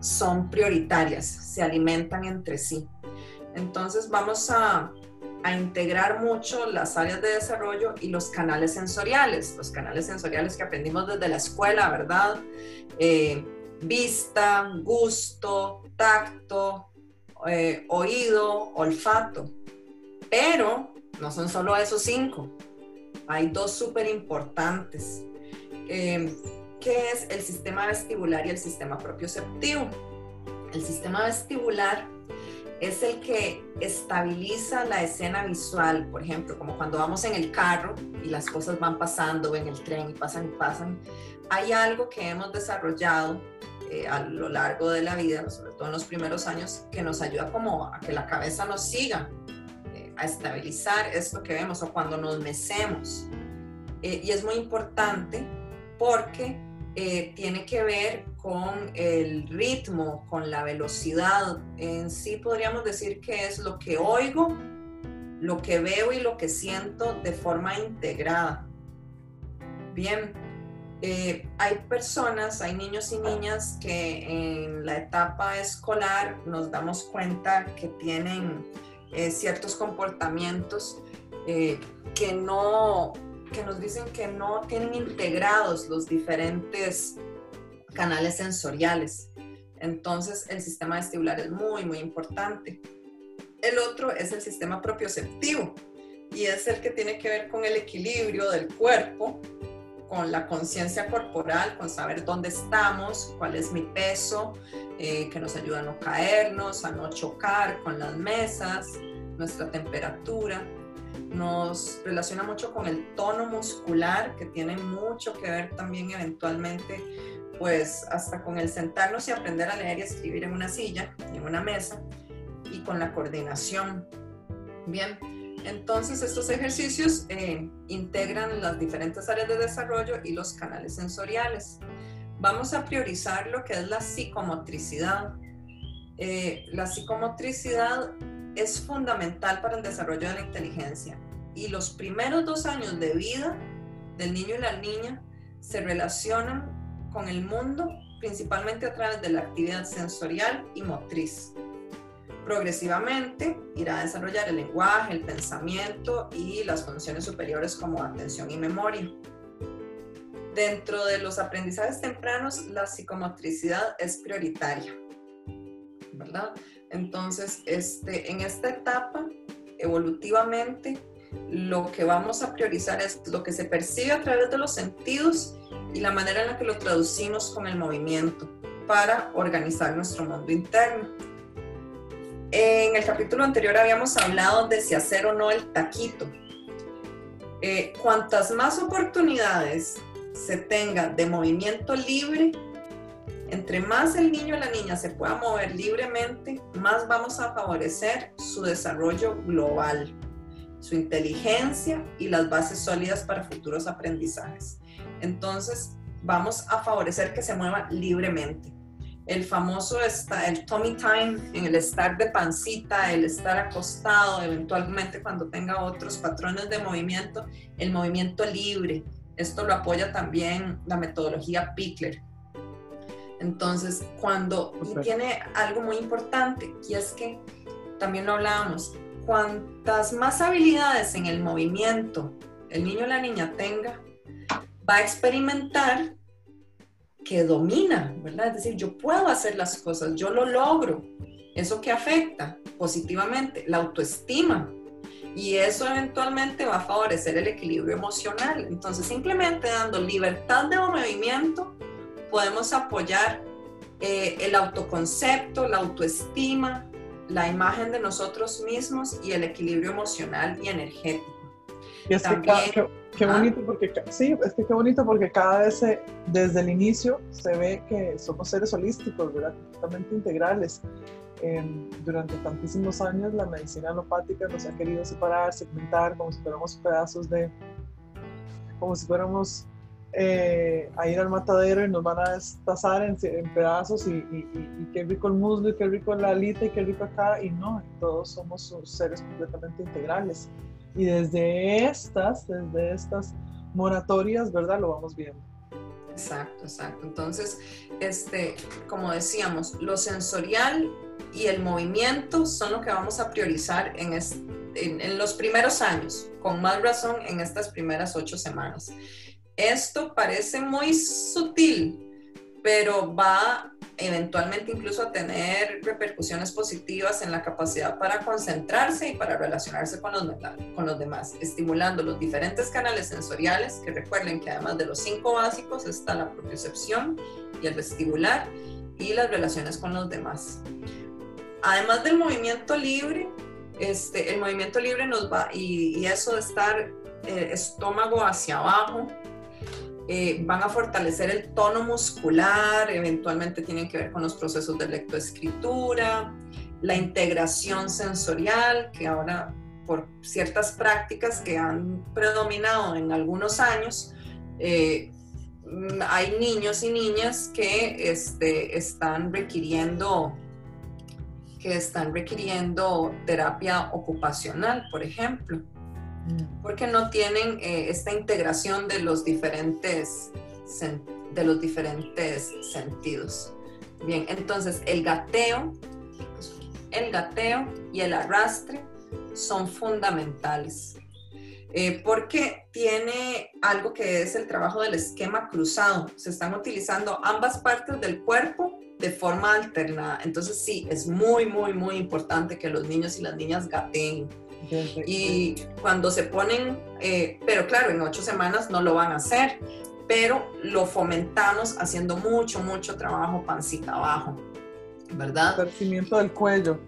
son prioritarias, se alimentan entre sí. Entonces vamos a, a, integrar mucho las áreas de desarrollo y los canales sensoriales, los canales sensoriales que aprendimos desde la escuela, ¿verdad? Eh, vista, gusto, tacto, eh, oído, olfato. Pero no son solo esos cinco, hay dos súper importantes. Eh, que es el sistema vestibular y el sistema propioceptivo. El sistema vestibular es el que estabiliza la escena visual, por ejemplo, como cuando vamos en el carro y las cosas van pasando, en el tren y pasan y pasan. Hay algo que hemos desarrollado eh, a lo largo de la vida, sobre todo en los primeros años, que nos ayuda como a que la cabeza nos siga, eh, a estabilizar esto que vemos o cuando nos mecemos Eh, y es muy importante porque tiene que ver con el ritmo, con la velocidad. En sí podríamos decir que es lo que oigo, lo que veo y lo que siento de forma integrada. Bien, eh, hay personas, hay niños y niñas que en la etapa escolar nos damos cuenta que tienen eh, ciertos comportamientos que no que nos dicen que no tienen integrados los diferentes canales sensoriales. Entonces, el sistema vestibular es muy, muy importante. El otro es el sistema propioceptivo y es el que tiene que ver con el equilibrio del cuerpo, con la conciencia corporal, con saber dónde estamos, cuál es mi peso, eh, que nos ayuda a no caernos, a no chocar con las mesas, nuestra temperatura nos relaciona mucho con el tono muscular, que tiene mucho que ver también eventualmente, pues hasta con el sentarnos y aprender a leer y escribir en una silla, en una mesa, y con la coordinación. Bien, entonces estos ejercicios eh, integran las diferentes áreas de desarrollo y los canales sensoriales. Vamos a priorizar lo que es la psicomotricidad. Eh, la psicomotricidad es fundamental para el desarrollo de la inteligencia y los primeros dos años de vida del niño y la niña se relacionan con el mundo principalmente a través de la actividad sensorial y motriz. Progresivamente irá a desarrollar el lenguaje, el pensamiento y las funciones superiores como atención y memoria. Dentro de los aprendizajes tempranos, la psicomotricidad es prioritaria, ¿verdad? Entonces, este, en esta etapa, evolutivamente, lo que vamos a priorizar es lo que se percibe a través de los sentidos y la manera en la que lo traducimos con el movimiento para organizar nuestro mundo interno. En el capítulo anterior habíamos hablado de si hacer o no el taquito. Eh, cuantas más oportunidades se tenga de movimiento libre, entre más el niño o la niña se pueda mover libremente, más vamos a favorecer su desarrollo global, su inteligencia y las bases sólidas para futuros aprendizajes. Entonces, vamos a favorecer que se mueva libremente. El famoso está el tummy time, en el estar de pancita, el estar acostado, eventualmente cuando tenga otros patrones de movimiento, el movimiento libre. Esto lo apoya también la metodología Pickler entonces, cuando, y tiene algo muy importante, y es que también lo hablábamos, cuantas más habilidades en el movimiento el niño o la niña tenga, va a experimentar que domina, ¿verdad? Es decir, yo puedo hacer las cosas, yo lo logro. ¿Eso que afecta positivamente? La autoestima. Y eso eventualmente va a favorecer el equilibrio emocional. Entonces, simplemente dando libertad de movimiento, podemos apoyar eh, el autoconcepto, la autoestima, la imagen de nosotros mismos y el equilibrio emocional y energético. Y es que qué, ¿ah? bonito porque sí, es que qué bonito porque cada vez desde el inicio se ve que somos seres holísticos, ¿verdad? Completamente integrales. durante tantísimos años la medicina alopática nos ha querido separar, segmentar como si fuéramos pedazos de, como si fuéramos eh, a ir al matadero y nos van a destazar en, pedazos y, qué rico el muslo y qué rico la alita y qué rico acá y no, todos somos seres completamente integrales y desde estas, desde estas moratorias, ¿verdad? Lo vamos viendo. Exacto, exacto. Entonces, este, como decíamos, lo sensorial y el movimiento son lo que vamos a priorizar en, en los primeros años, con más razón en estas primeras ocho semanas. Esto parece muy sutil, pero va eventualmente incluso a tener repercusiones positivas en la capacidad para concentrarse y para relacionarse con los, con los demás, estimulando los diferentes canales sensoriales, que recuerden que además de los cinco básicos está la propiocepción y el vestibular y las relaciones con los demás. Además del movimiento libre, este, el movimiento libre nos va, y, eso de estar eh, estómago hacia abajo, eh, van a fortalecer el tono muscular, eventualmente tienen que ver con los procesos de lectoescritura, la integración sensorial, que ahora por ciertas prácticas que han predominado en algunos años, eh, hay niños y niñas que este, están requiriendo que están requiriendo terapia ocupacional, por ejemplo, mm. Porque no tienen eh, esta integración de los diferentes de los diferentes sentidos. Bien, entonces el gateo, el gateo y el arrastre son fundamentales. Eh, porque tiene algo que es el trabajo del esquema cruzado. Se están utilizando ambas partes del cuerpo de forma alternada. Entonces sí, es muy, muy, muy importante que los niños y las niñas gateen. Y cuando se ponen, eh, pero claro, en ocho semanas no lo van a hacer, pero lo fomentamos haciendo mucho, mucho trabajo pancita abajo, ¿verdad? Crecimiento del cuello.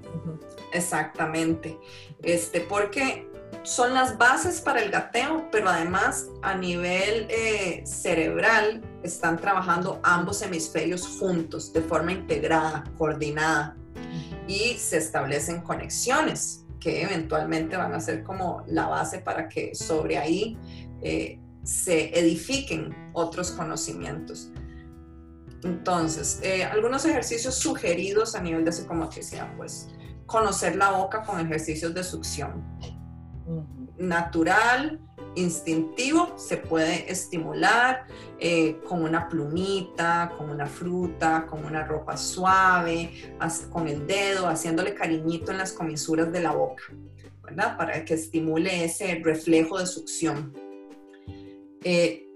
Exactamente. Este, porque son las bases para el gateo, pero además a nivel eh, cerebral están trabajando ambos hemisferios juntos, de forma integrada, coordinada, y se establecen conexiones que eventualmente van a ser como la base para que sobre ahí eh, se edifiquen otros conocimientos. Entonces, eh, algunos ejercicios sugeridos a nivel de psicomotricidad, pues conocer la boca con ejercicios de succión. Natural, instintivo, se puede estimular eh, con una plumita, con una fruta, con una ropa suave, con el dedo, haciéndole cariñito en las comisuras de la boca, ¿verdad? Para que estimule ese reflejo de succión. Eh,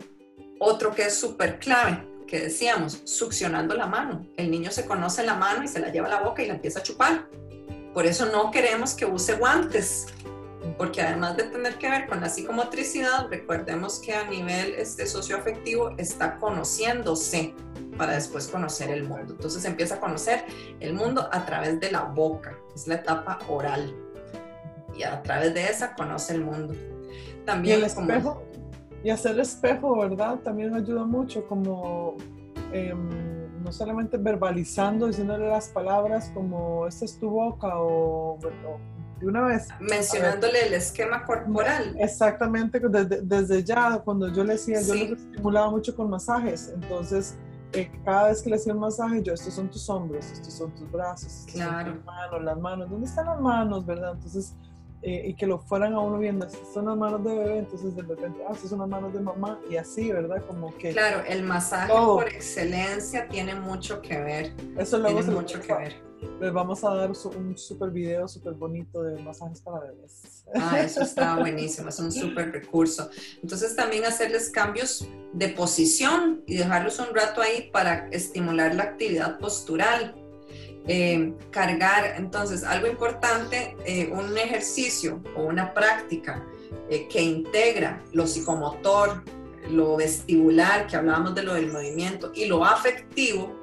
otro que es súper clave, que decíamos, succionando la mano. El niño se conoce la mano y se la lleva a la boca y la empieza a chupar. Por eso no queremos que use guantes, porque además de tener que ver con la psicomotricidad, recordemos que a nivel este, socioafectivo está conociéndose para después conocer el mundo. Entonces empieza a conocer el mundo a través de la boca, es la etapa oral. Y a través de esa conoce el mundo. También el espejo, y hacer espejo, ¿verdad? También ayuda mucho, como em, no solamente verbalizando, diciéndole las palabras como esta es tu boca o, de una vez. Mencionándole el esquema corporal. Exactamente, desde, desde, ya, cuando yo le decía, yo le estimulaba mucho con masajes, entonces eh, cada vez que le hacía un masaje, yo, estos son tus hombros, estos son tus brazos, claro. tus manos, las manos, ¿dónde están las manos, verdad? Entonces eh, y que lo fueran a uno viendo, estas son las manos de bebé, entonces de repente, ah, estas son las manos de mamá, y así, ¿verdad? Como que... Claro, el masaje por excelencia tiene mucho que ver. Eso luego tiene mucho que ver. Les vamos a dar un súper video súper bonito de masajes para bebés. Ah, eso [laughs] está buenísimo, es un súper recurso. Entonces también hacerles cambios de posición y dejarlos un rato ahí para estimular la actividad postural eh, cargar. Entonces, algo importante, eh, un ejercicio o una práctica eh, que integra lo psicomotor, lo vestibular, que hablábamos de lo del movimiento, y lo afectivo,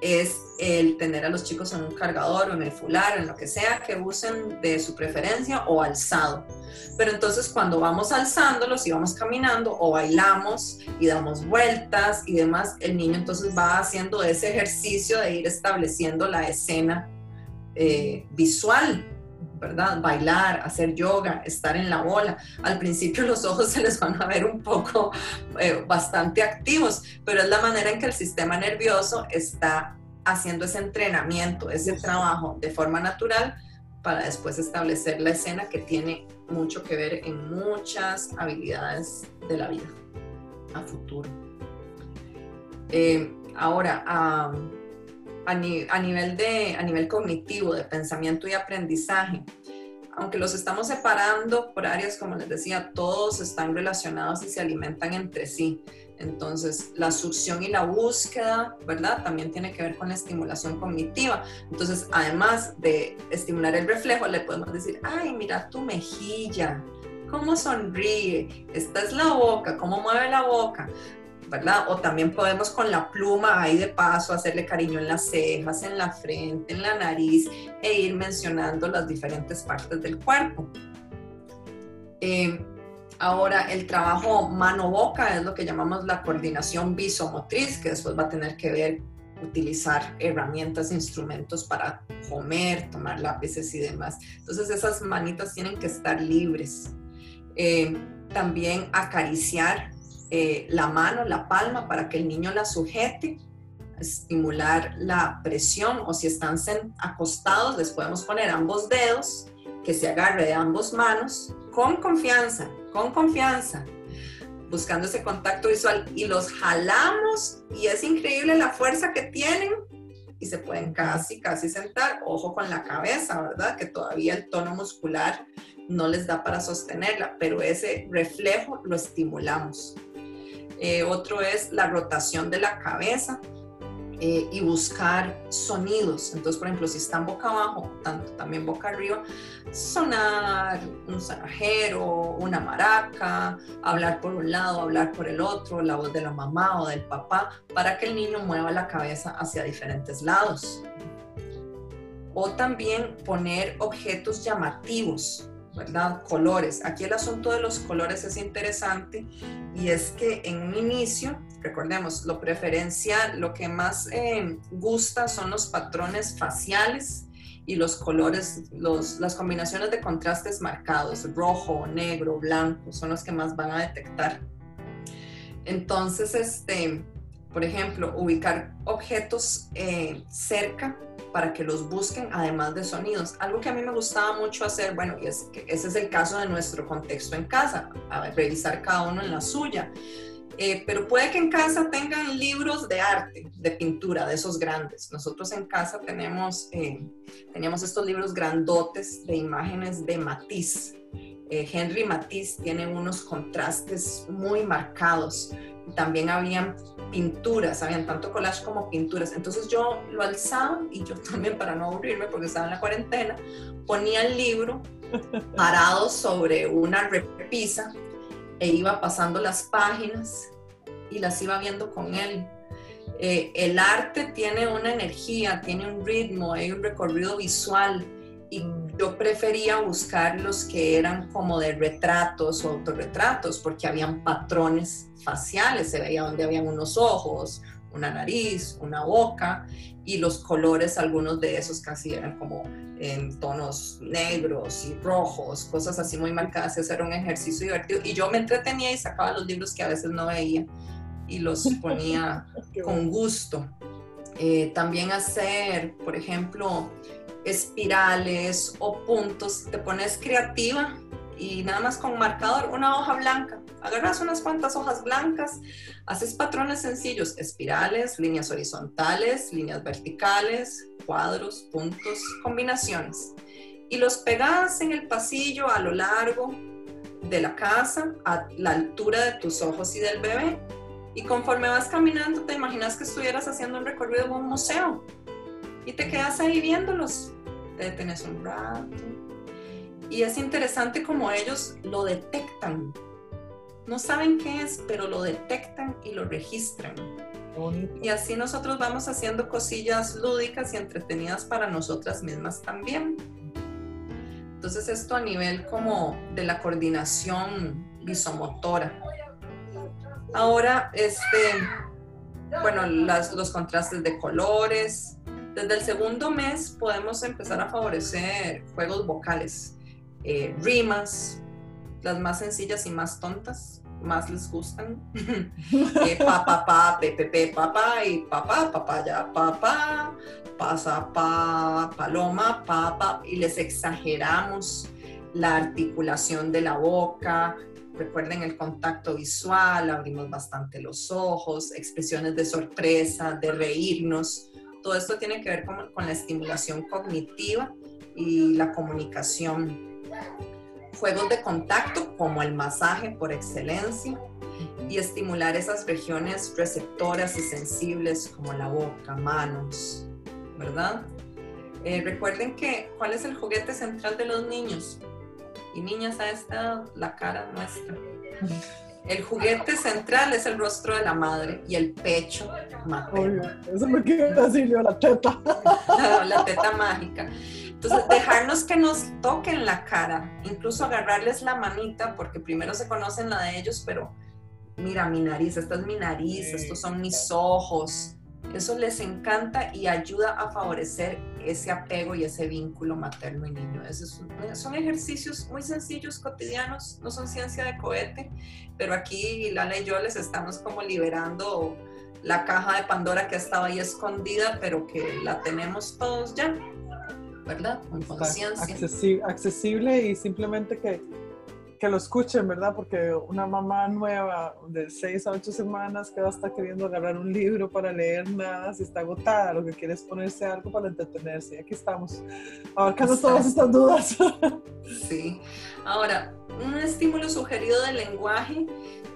es el tener a los chicos en un cargador o en el fular, en lo que sea que usen de su preferencia o alzado. Pero entonces cuando vamos alzándolos y vamos caminando o bailamos y damos vueltas y demás, el niño entonces va haciendo ese ejercicio de ir estableciendo la escena eh, visual, ¿verdad? Bailar, hacer yoga, estar en la bola. Al principio los ojos [laughs] se les van a ver un poco eh, bastante activos, pero es la manera en que el sistema nervioso está haciendo ese entrenamiento, ese trabajo de forma natural para después establecer la escena que tiene mucho que ver en muchas habilidades de la vida a futuro. Eh, ahora, a, nivel de, a nivel cognitivo, de pensamiento y aprendizaje, aunque los estamos separando por áreas, como les decía, todos están relacionados y se alimentan entre sí. Entonces, la succión y la búsqueda, ¿verdad? También tiene que ver con la estimulación cognitiva. Entonces, además de estimular el reflejo, le podemos decir, ay, mira tu mejilla, cómo sonríe, esta es la boca, cómo mueve la boca, ¿verdad? O también podemos con la pluma ahí de paso hacerle cariño en las cejas, en la frente, en la nariz e ir mencionando las diferentes partes del cuerpo. Eh, Ahora, el trabajo mano-boca es lo que llamamos la coordinación visomotriz, que después va a tener que ver utilizar herramientas, instrumentos para comer, tomar lápices y demás. Entonces esas manitas tienen que estar libres. Eh, también acariciar eh, la mano, la palma, para que el niño la sujete, estimular la presión o si están acostados les podemos poner ambos dedos, que se agarre de ambas manos, con confianza, con confianza, buscando ese contacto visual y los jalamos y es increíble la fuerza que tienen y se pueden casi, casi sentar. Ojo con la cabeza, ¿verdad? Que todavía el tono muscular no les da para sostenerla, pero ese reflejo lo estimulamos. Eh, otro es la rotación de la cabeza eh, y buscar sonidos. Entonces, por ejemplo, si están boca abajo, tanto también boca arriba, sonar un zanajero, una maraca, hablar por un lado, hablar por el otro, la voz de la mamá o del papá, para que el niño mueva la cabeza hacia diferentes lados. O también poner objetos llamativos ¿verdad? Colores. Aquí el asunto de los colores es interesante y es que en un inicio, recordemos, lo preferencial, lo que más eh, gusta son los patrones faciales y los colores, los, las combinaciones de contrastes marcados, rojo, negro, blanco, son los que más van a detectar. Entonces, este, por ejemplo, ubicar objetos eh, cerca para que los busquen, además de sonidos. Algo que a mí me gustaba mucho hacer, bueno, y es que ese es el caso de nuestro contexto en casa, a revisar cada uno en la suya. Eh, pero puede que en casa tengan libros de arte, de pintura, de esos grandes. Nosotros en casa tenemos, eh, teníamos estos libros grandotes de imágenes de Matisse. Eh, Henry Matisse tiene unos contrastes muy marcados. También habían pinturas, habían tanto collage como pinturas. Entonces yo lo alzaba y yo [laughs] también para no aburrirme porque estaba en la cuarentena, ponía el libro [laughs] parado sobre una repisa e iba pasando las páginas y las iba viendo con él. Eh, el arte tiene una energía, tiene un ritmo, hay un recorrido visual y yo prefería buscar los que eran como de retratos o autorretratos porque habían patrones faciales, se veía donde habían unos ojos, una nariz, una boca y los colores, algunos de esos casi eran como en tonos negros y rojos, cosas así muy marcadas. Ese era un ejercicio divertido y yo me entretenía y sacaba los libros que a veces no veía y los [laughs] ponía con gusto. Eh, también hacer, por ejemplo, espirales o puntos, te pones creativa y nada más con marcador, una hoja blanca, agarras unas cuantas hojas blancas, haces patrones sencillos, espirales, líneas horizontales, líneas verticales, cuadros, puntos, combinaciones. Y los pegas en el pasillo a lo largo de la casa, a la altura de tus ojos y del bebé. Y conforme vas caminando, te imaginas que estuvieras haciendo un recorrido en un museo y te quedas ahí viéndolos. Te detenes un rato. Y es interesante como ellos lo detectan. No saben qué es, pero lo detectan y lo registran. Y así nosotros vamos haciendo cosillas lúdicas y entretenidas para nosotras mismas también. Entonces esto a nivel como de la coordinación visomotora. Ahora, este, bueno, los contrastes de colores, desde el segundo mes podemos empezar a favorecer juegos vocales, eh, rimas, las más sencillas y más tontas, más les gustan. [laughs] eh, pa, pa, pa, pe, papá y papá, papaya, papá, pasa, pa, paloma, papa, y les exageramos la articulación de la boca, recuerden el contacto visual, abrimos bastante los ojos, expresiones de sorpresa, de reírnos, todo esto tiene que ver con, la estimulación cognitiva y la comunicación. Juegos de contacto como el masaje por excelencia y estimular esas regiones receptoras y sensibles como la boca, manos, ¿verdad? Eh, recuerden que, ¿cuál es el juguete central de los niños? Y niñas a esta la cara nuestra. El juguete central es el rostro de la madre y el pecho materno. eso me queda así, la teta. [laughs] La, teta mágica. Entonces, dejarnos que nos toquen la cara, incluso agarrarles la manita, porque primero se conocen la de ellos, pero mira mi nariz, esta es mi nariz, estos son mis ojos, Eso les encanta y ayuda a favorecer ese apego y ese vínculo materno y niño. Esos son ejercicios muy sencillos, cotidianos, no son ciencia de cohete, pero aquí Lala y yo les estamos como liberando la caja de Pandora que estaba ahí escondida, pero que la tenemos todos ya, ¿verdad? Con conciencia. Accesible y simplemente que que lo escuchen, ¿verdad? Porque una mamá nueva de 6 a 8 semanas que va a estar queriendo agarrar un libro para leer nada, si está agotada, lo que quiere es ponerse algo para entretenerse. Y aquí estamos, abarcando todas estas dudas. Sí. Ahora, un estímulo sugerido del lenguaje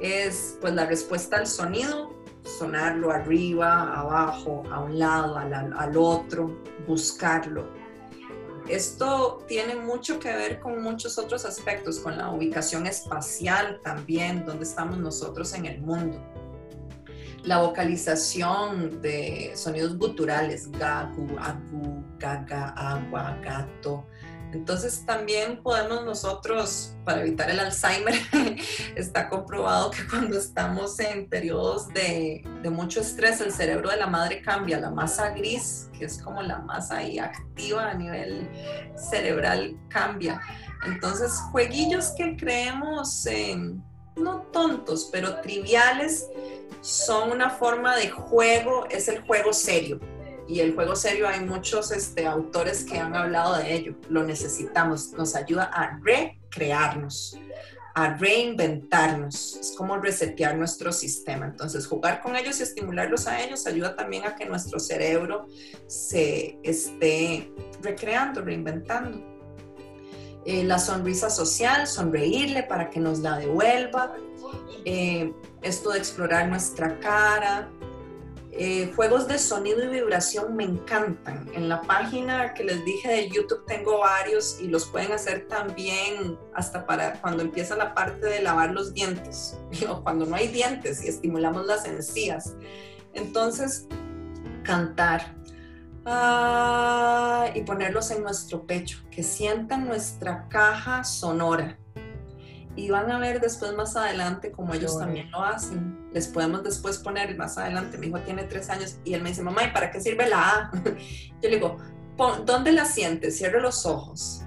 es pues la respuesta al sonido, sonarlo arriba, abajo, a un lado, al, al otro, buscarlo esto tiene mucho que ver con muchos otros aspectos, con la ubicación espacial también, donde estamos nosotros en el mundo. La vocalización de sonidos guturales, gagu, agu, gaga, agua, gato, entonces también podemos nosotros, para evitar el Alzheimer, [laughs] está comprobado que cuando estamos en periodos de, mucho estrés, el cerebro de la madre cambia, la masa gris, que es como la masa ahí activa a nivel cerebral, cambia. Entonces, jueguillos que creemos no tontos, pero triviales, son una forma de juego, es el juego serio y el juego serio hay muchos este, autores que han hablado de ello. Lo necesitamos, nos ayuda a recrearnos, a reinventarnos. Es como resetear nuestro sistema. Entonces, jugar con ellos y estimularlos a ellos ayuda también a que nuestro cerebro se esté recreando, reinventando. Eh, la sonrisa social, sonreírle para que nos la devuelva. Eh, esto de explorar nuestra cara, eh, juegos de sonido y vibración me encantan. En la página que les dije de YouTube tengo varios y los pueden hacer también hasta para cuando empieza la parte de lavar los dientes [laughs] o cuando no hay dientes y estimulamos las encías. Entonces, cantar ah, y ponerlos en nuestro pecho, que sientan nuestra caja sonora y van a ver después más adelante como ellos también lo hacen. Les podemos después poner más adelante, mi hijo tiene tres años y él me dice, mamá, ¿y para qué sirve la A? [laughs] Yo le digo, ¿dónde la sientes? Cierre los ojos.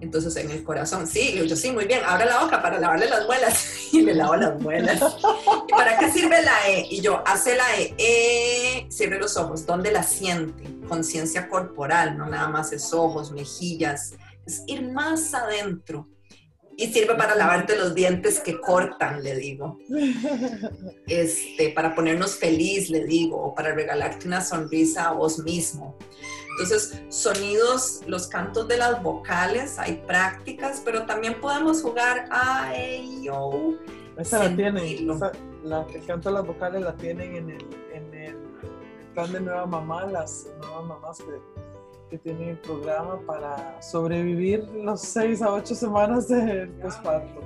Entonces en el corazón, sí, yo sí, muy bien, abre la boca para lavarle las muelas [laughs] y le lavo las muelas. ¿Y para qué sirve la E? Y yo, hace la E, e cierre los ojos, ¿dónde la siente? Conciencia corporal, no nada más es ojos, mejillas, es ir más adentro y sirve para lavarte los dientes que cortan, le digo. Este, para ponernos feliz, le digo, o para regalarte una sonrisa a vos mismo. Entonces, sonidos, los cantos de las vocales, hay prácticas, pero también podemos jugar a ello. Esa la tienen, la, el canto de las vocales la tienen en el, en el plan de Nueva Mamá, las nuevas mamás que que tiene el programa para sobrevivir los seis a ocho semanas de posparto.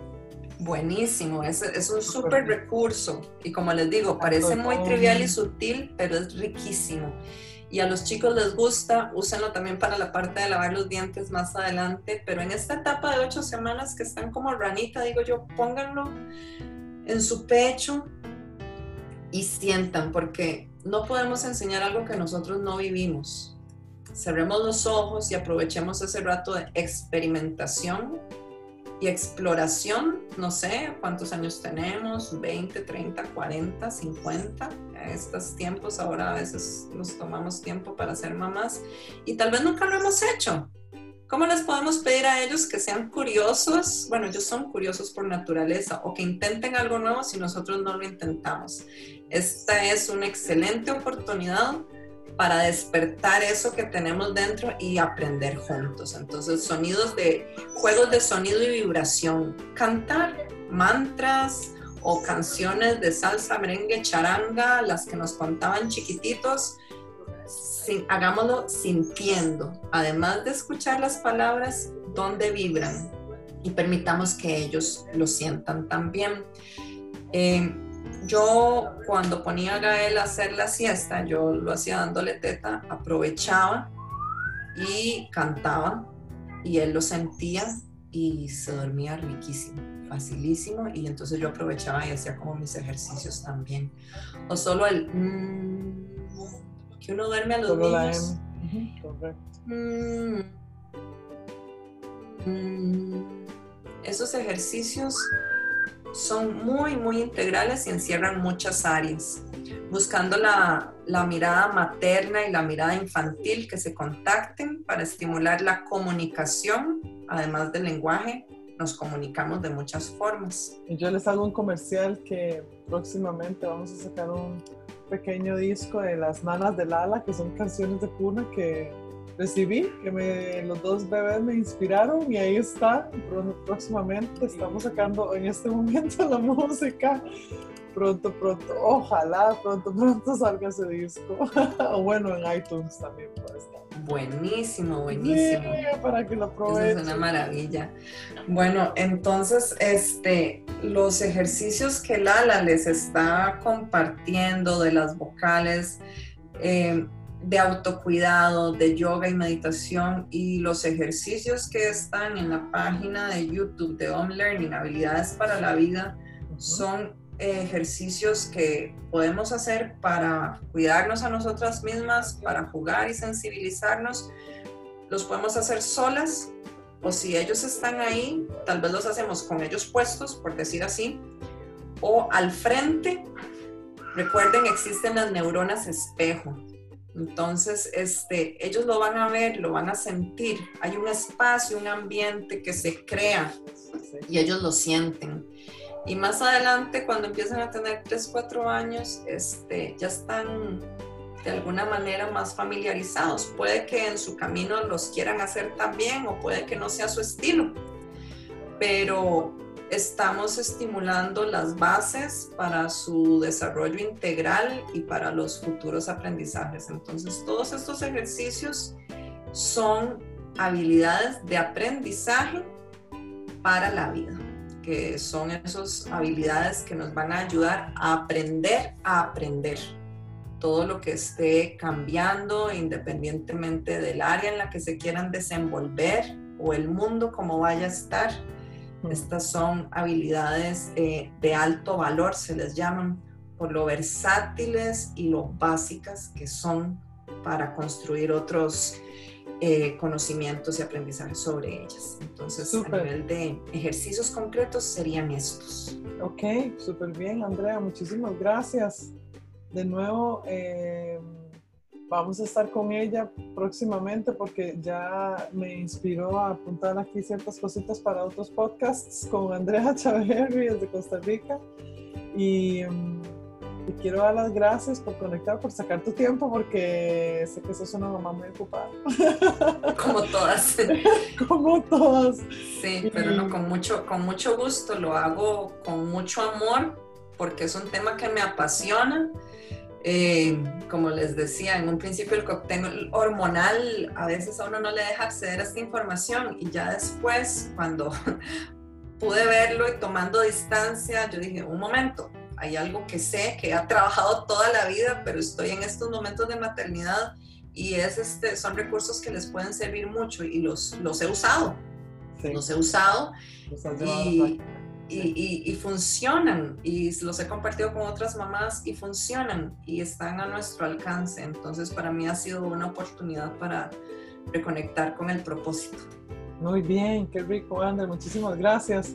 Buenísimo, es, es un súper recurso y como les digo, parece muy trivial y sutil, pero es riquísimo. Y a los chicos les gusta, úsenlo también para la parte de lavar los dientes más adelante, pero en esta etapa de ocho semanas que están como ranita, digo yo, pónganlo en su pecho y sientan, porque no podemos enseñar algo que nosotros no vivimos cerremos los ojos y aprovechemos ese rato de experimentación y exploración. No sé cuántos años tenemos, 20, 30, 40, 50. estos tiempos ahora a veces nos tomamos tiempo para ser mamás y tal vez nunca lo hemos hecho. ¿Cómo les podemos pedir a ellos que sean curiosos? Bueno, ellos son curiosos por naturaleza o que intenten algo nuevo si nosotros no lo intentamos. Esta es una excelente oportunidad para despertar eso que tenemos dentro y aprender juntos. Entonces, sonidos de juegos de sonido y vibración, cantar mantras o canciones de salsa, merengue, charanga, las que nos contaban chiquititos, hagámoslo sintiendo, además de escuchar las palabras, donde vibran y permitamos que ellos lo sientan también. Eh, yo cuando ponía a Gael a hacer la siesta, yo lo hacía dándole teta, aprovechaba y cantaba y él lo sentía y se dormía riquísimo, facilísimo y entonces yo aprovechaba y hacía como mis ejercicios también. O solo el... Mm, que uno duerme a los Solo la niños. Correcto. Mm. Mm. Esos ejercicios son muy, muy integrales y encierran muchas áreas, buscando la, la mirada materna y la mirada infantil que se contacten para estimular la comunicación, además del lenguaje, nos comunicamos de muchas formas. Yo les hago un comercial que próximamente vamos a sacar un pequeño disco de las nanas de Lala, que son canciones de cuna que recibí, que me, los dos bebés me inspiraron y ahí está. Próximamente estamos sacando en este momento la música. Pronto, pronto, ojalá pronto, pronto salga ese disco. [laughs] o bueno, en iTunes también puede estar. Buenísimo, buenísimo. Sí, para que lo aprovechen. es una maravilla. Bueno, entonces, este, los ejercicios que Lala les está compartiendo de las vocales, eh, de autocuidado, de yoga y meditación y los ejercicios que están en la página de YouTube de Home Learning, habilidades para la vida, son ejercicios que podemos hacer para cuidarnos a nosotras mismas, para jugar y sensibilizarnos. Los podemos hacer solas o si ellos están ahí, tal vez los hacemos con ellos puestos, por decir así, o al frente. Recuerden, existen las neuronas espejo. Entonces, este, ellos lo van a ver, lo van a sentir. Hay un espacio, un ambiente que se crea y ellos lo sienten. Y más adelante, cuando empiezan a tener 3, 4 años, este, ya están de alguna manera más familiarizados. Puede que en su camino los quieran hacer también o puede que no sea su estilo, pero estamos estimulando las bases para su desarrollo integral y para los futuros aprendizajes. Entonces, todos estos ejercicios son habilidades de aprendizaje para la vida, que son esas habilidades que nos van a ayudar a aprender a aprender todo lo que esté cambiando independientemente del área en la que se quieran desenvolver o el mundo como vaya a estar. Estas son habilidades eh, de alto valor, se les llaman, por lo versátiles y lo básicas que son para construir otros eh, conocimientos y aprendizajes sobre ellas. Entonces, a nivel de ejercicios concretos serían estos. Ok, súper bien, Andrea, muchísimas gracias. De nuevo, eh, vamos a estar con ella próximamente porque ya me inspiró a apuntar aquí ciertas cositas para otros podcasts con Andrea [laughs] Chaverri desde Costa Rica. Y mm, te quiero dar las gracias por conectar, por sacar tu tiempo, porque sé que sos una mamá muy ocupada, [laughs] Como todas. [laughs] como todas. Sí, pero no, con mucho, con mucho gusto, lo hago con mucho amor porque es un tema que me apasiona. Eh, como les decía, en un principio el cóctel hormonal a veces a uno no le deja acceder a esta información y ya después cuando [laughs] pude verlo y tomando distancia, yo dije, un momento, hay algo que sé, que he trabajado toda la vida, pero estoy en estos momentos de maternidad y es este, son recursos que les pueden servir mucho y los, los he usado Sí, los he usado los y. y, y- y funcionan y los he compartido con otras mamás y funcionan y están a nuestro alcance. Entonces para mí ha sido una oportunidad para reconectar con el propósito. Muy bien, qué rico, Ander. Muchísimas gracias.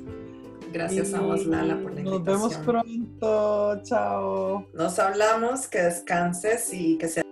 Gracias a vos, Lala, por la invitación. Nos vemos pronto. Chao. Nos hablamos, que descanses y que sea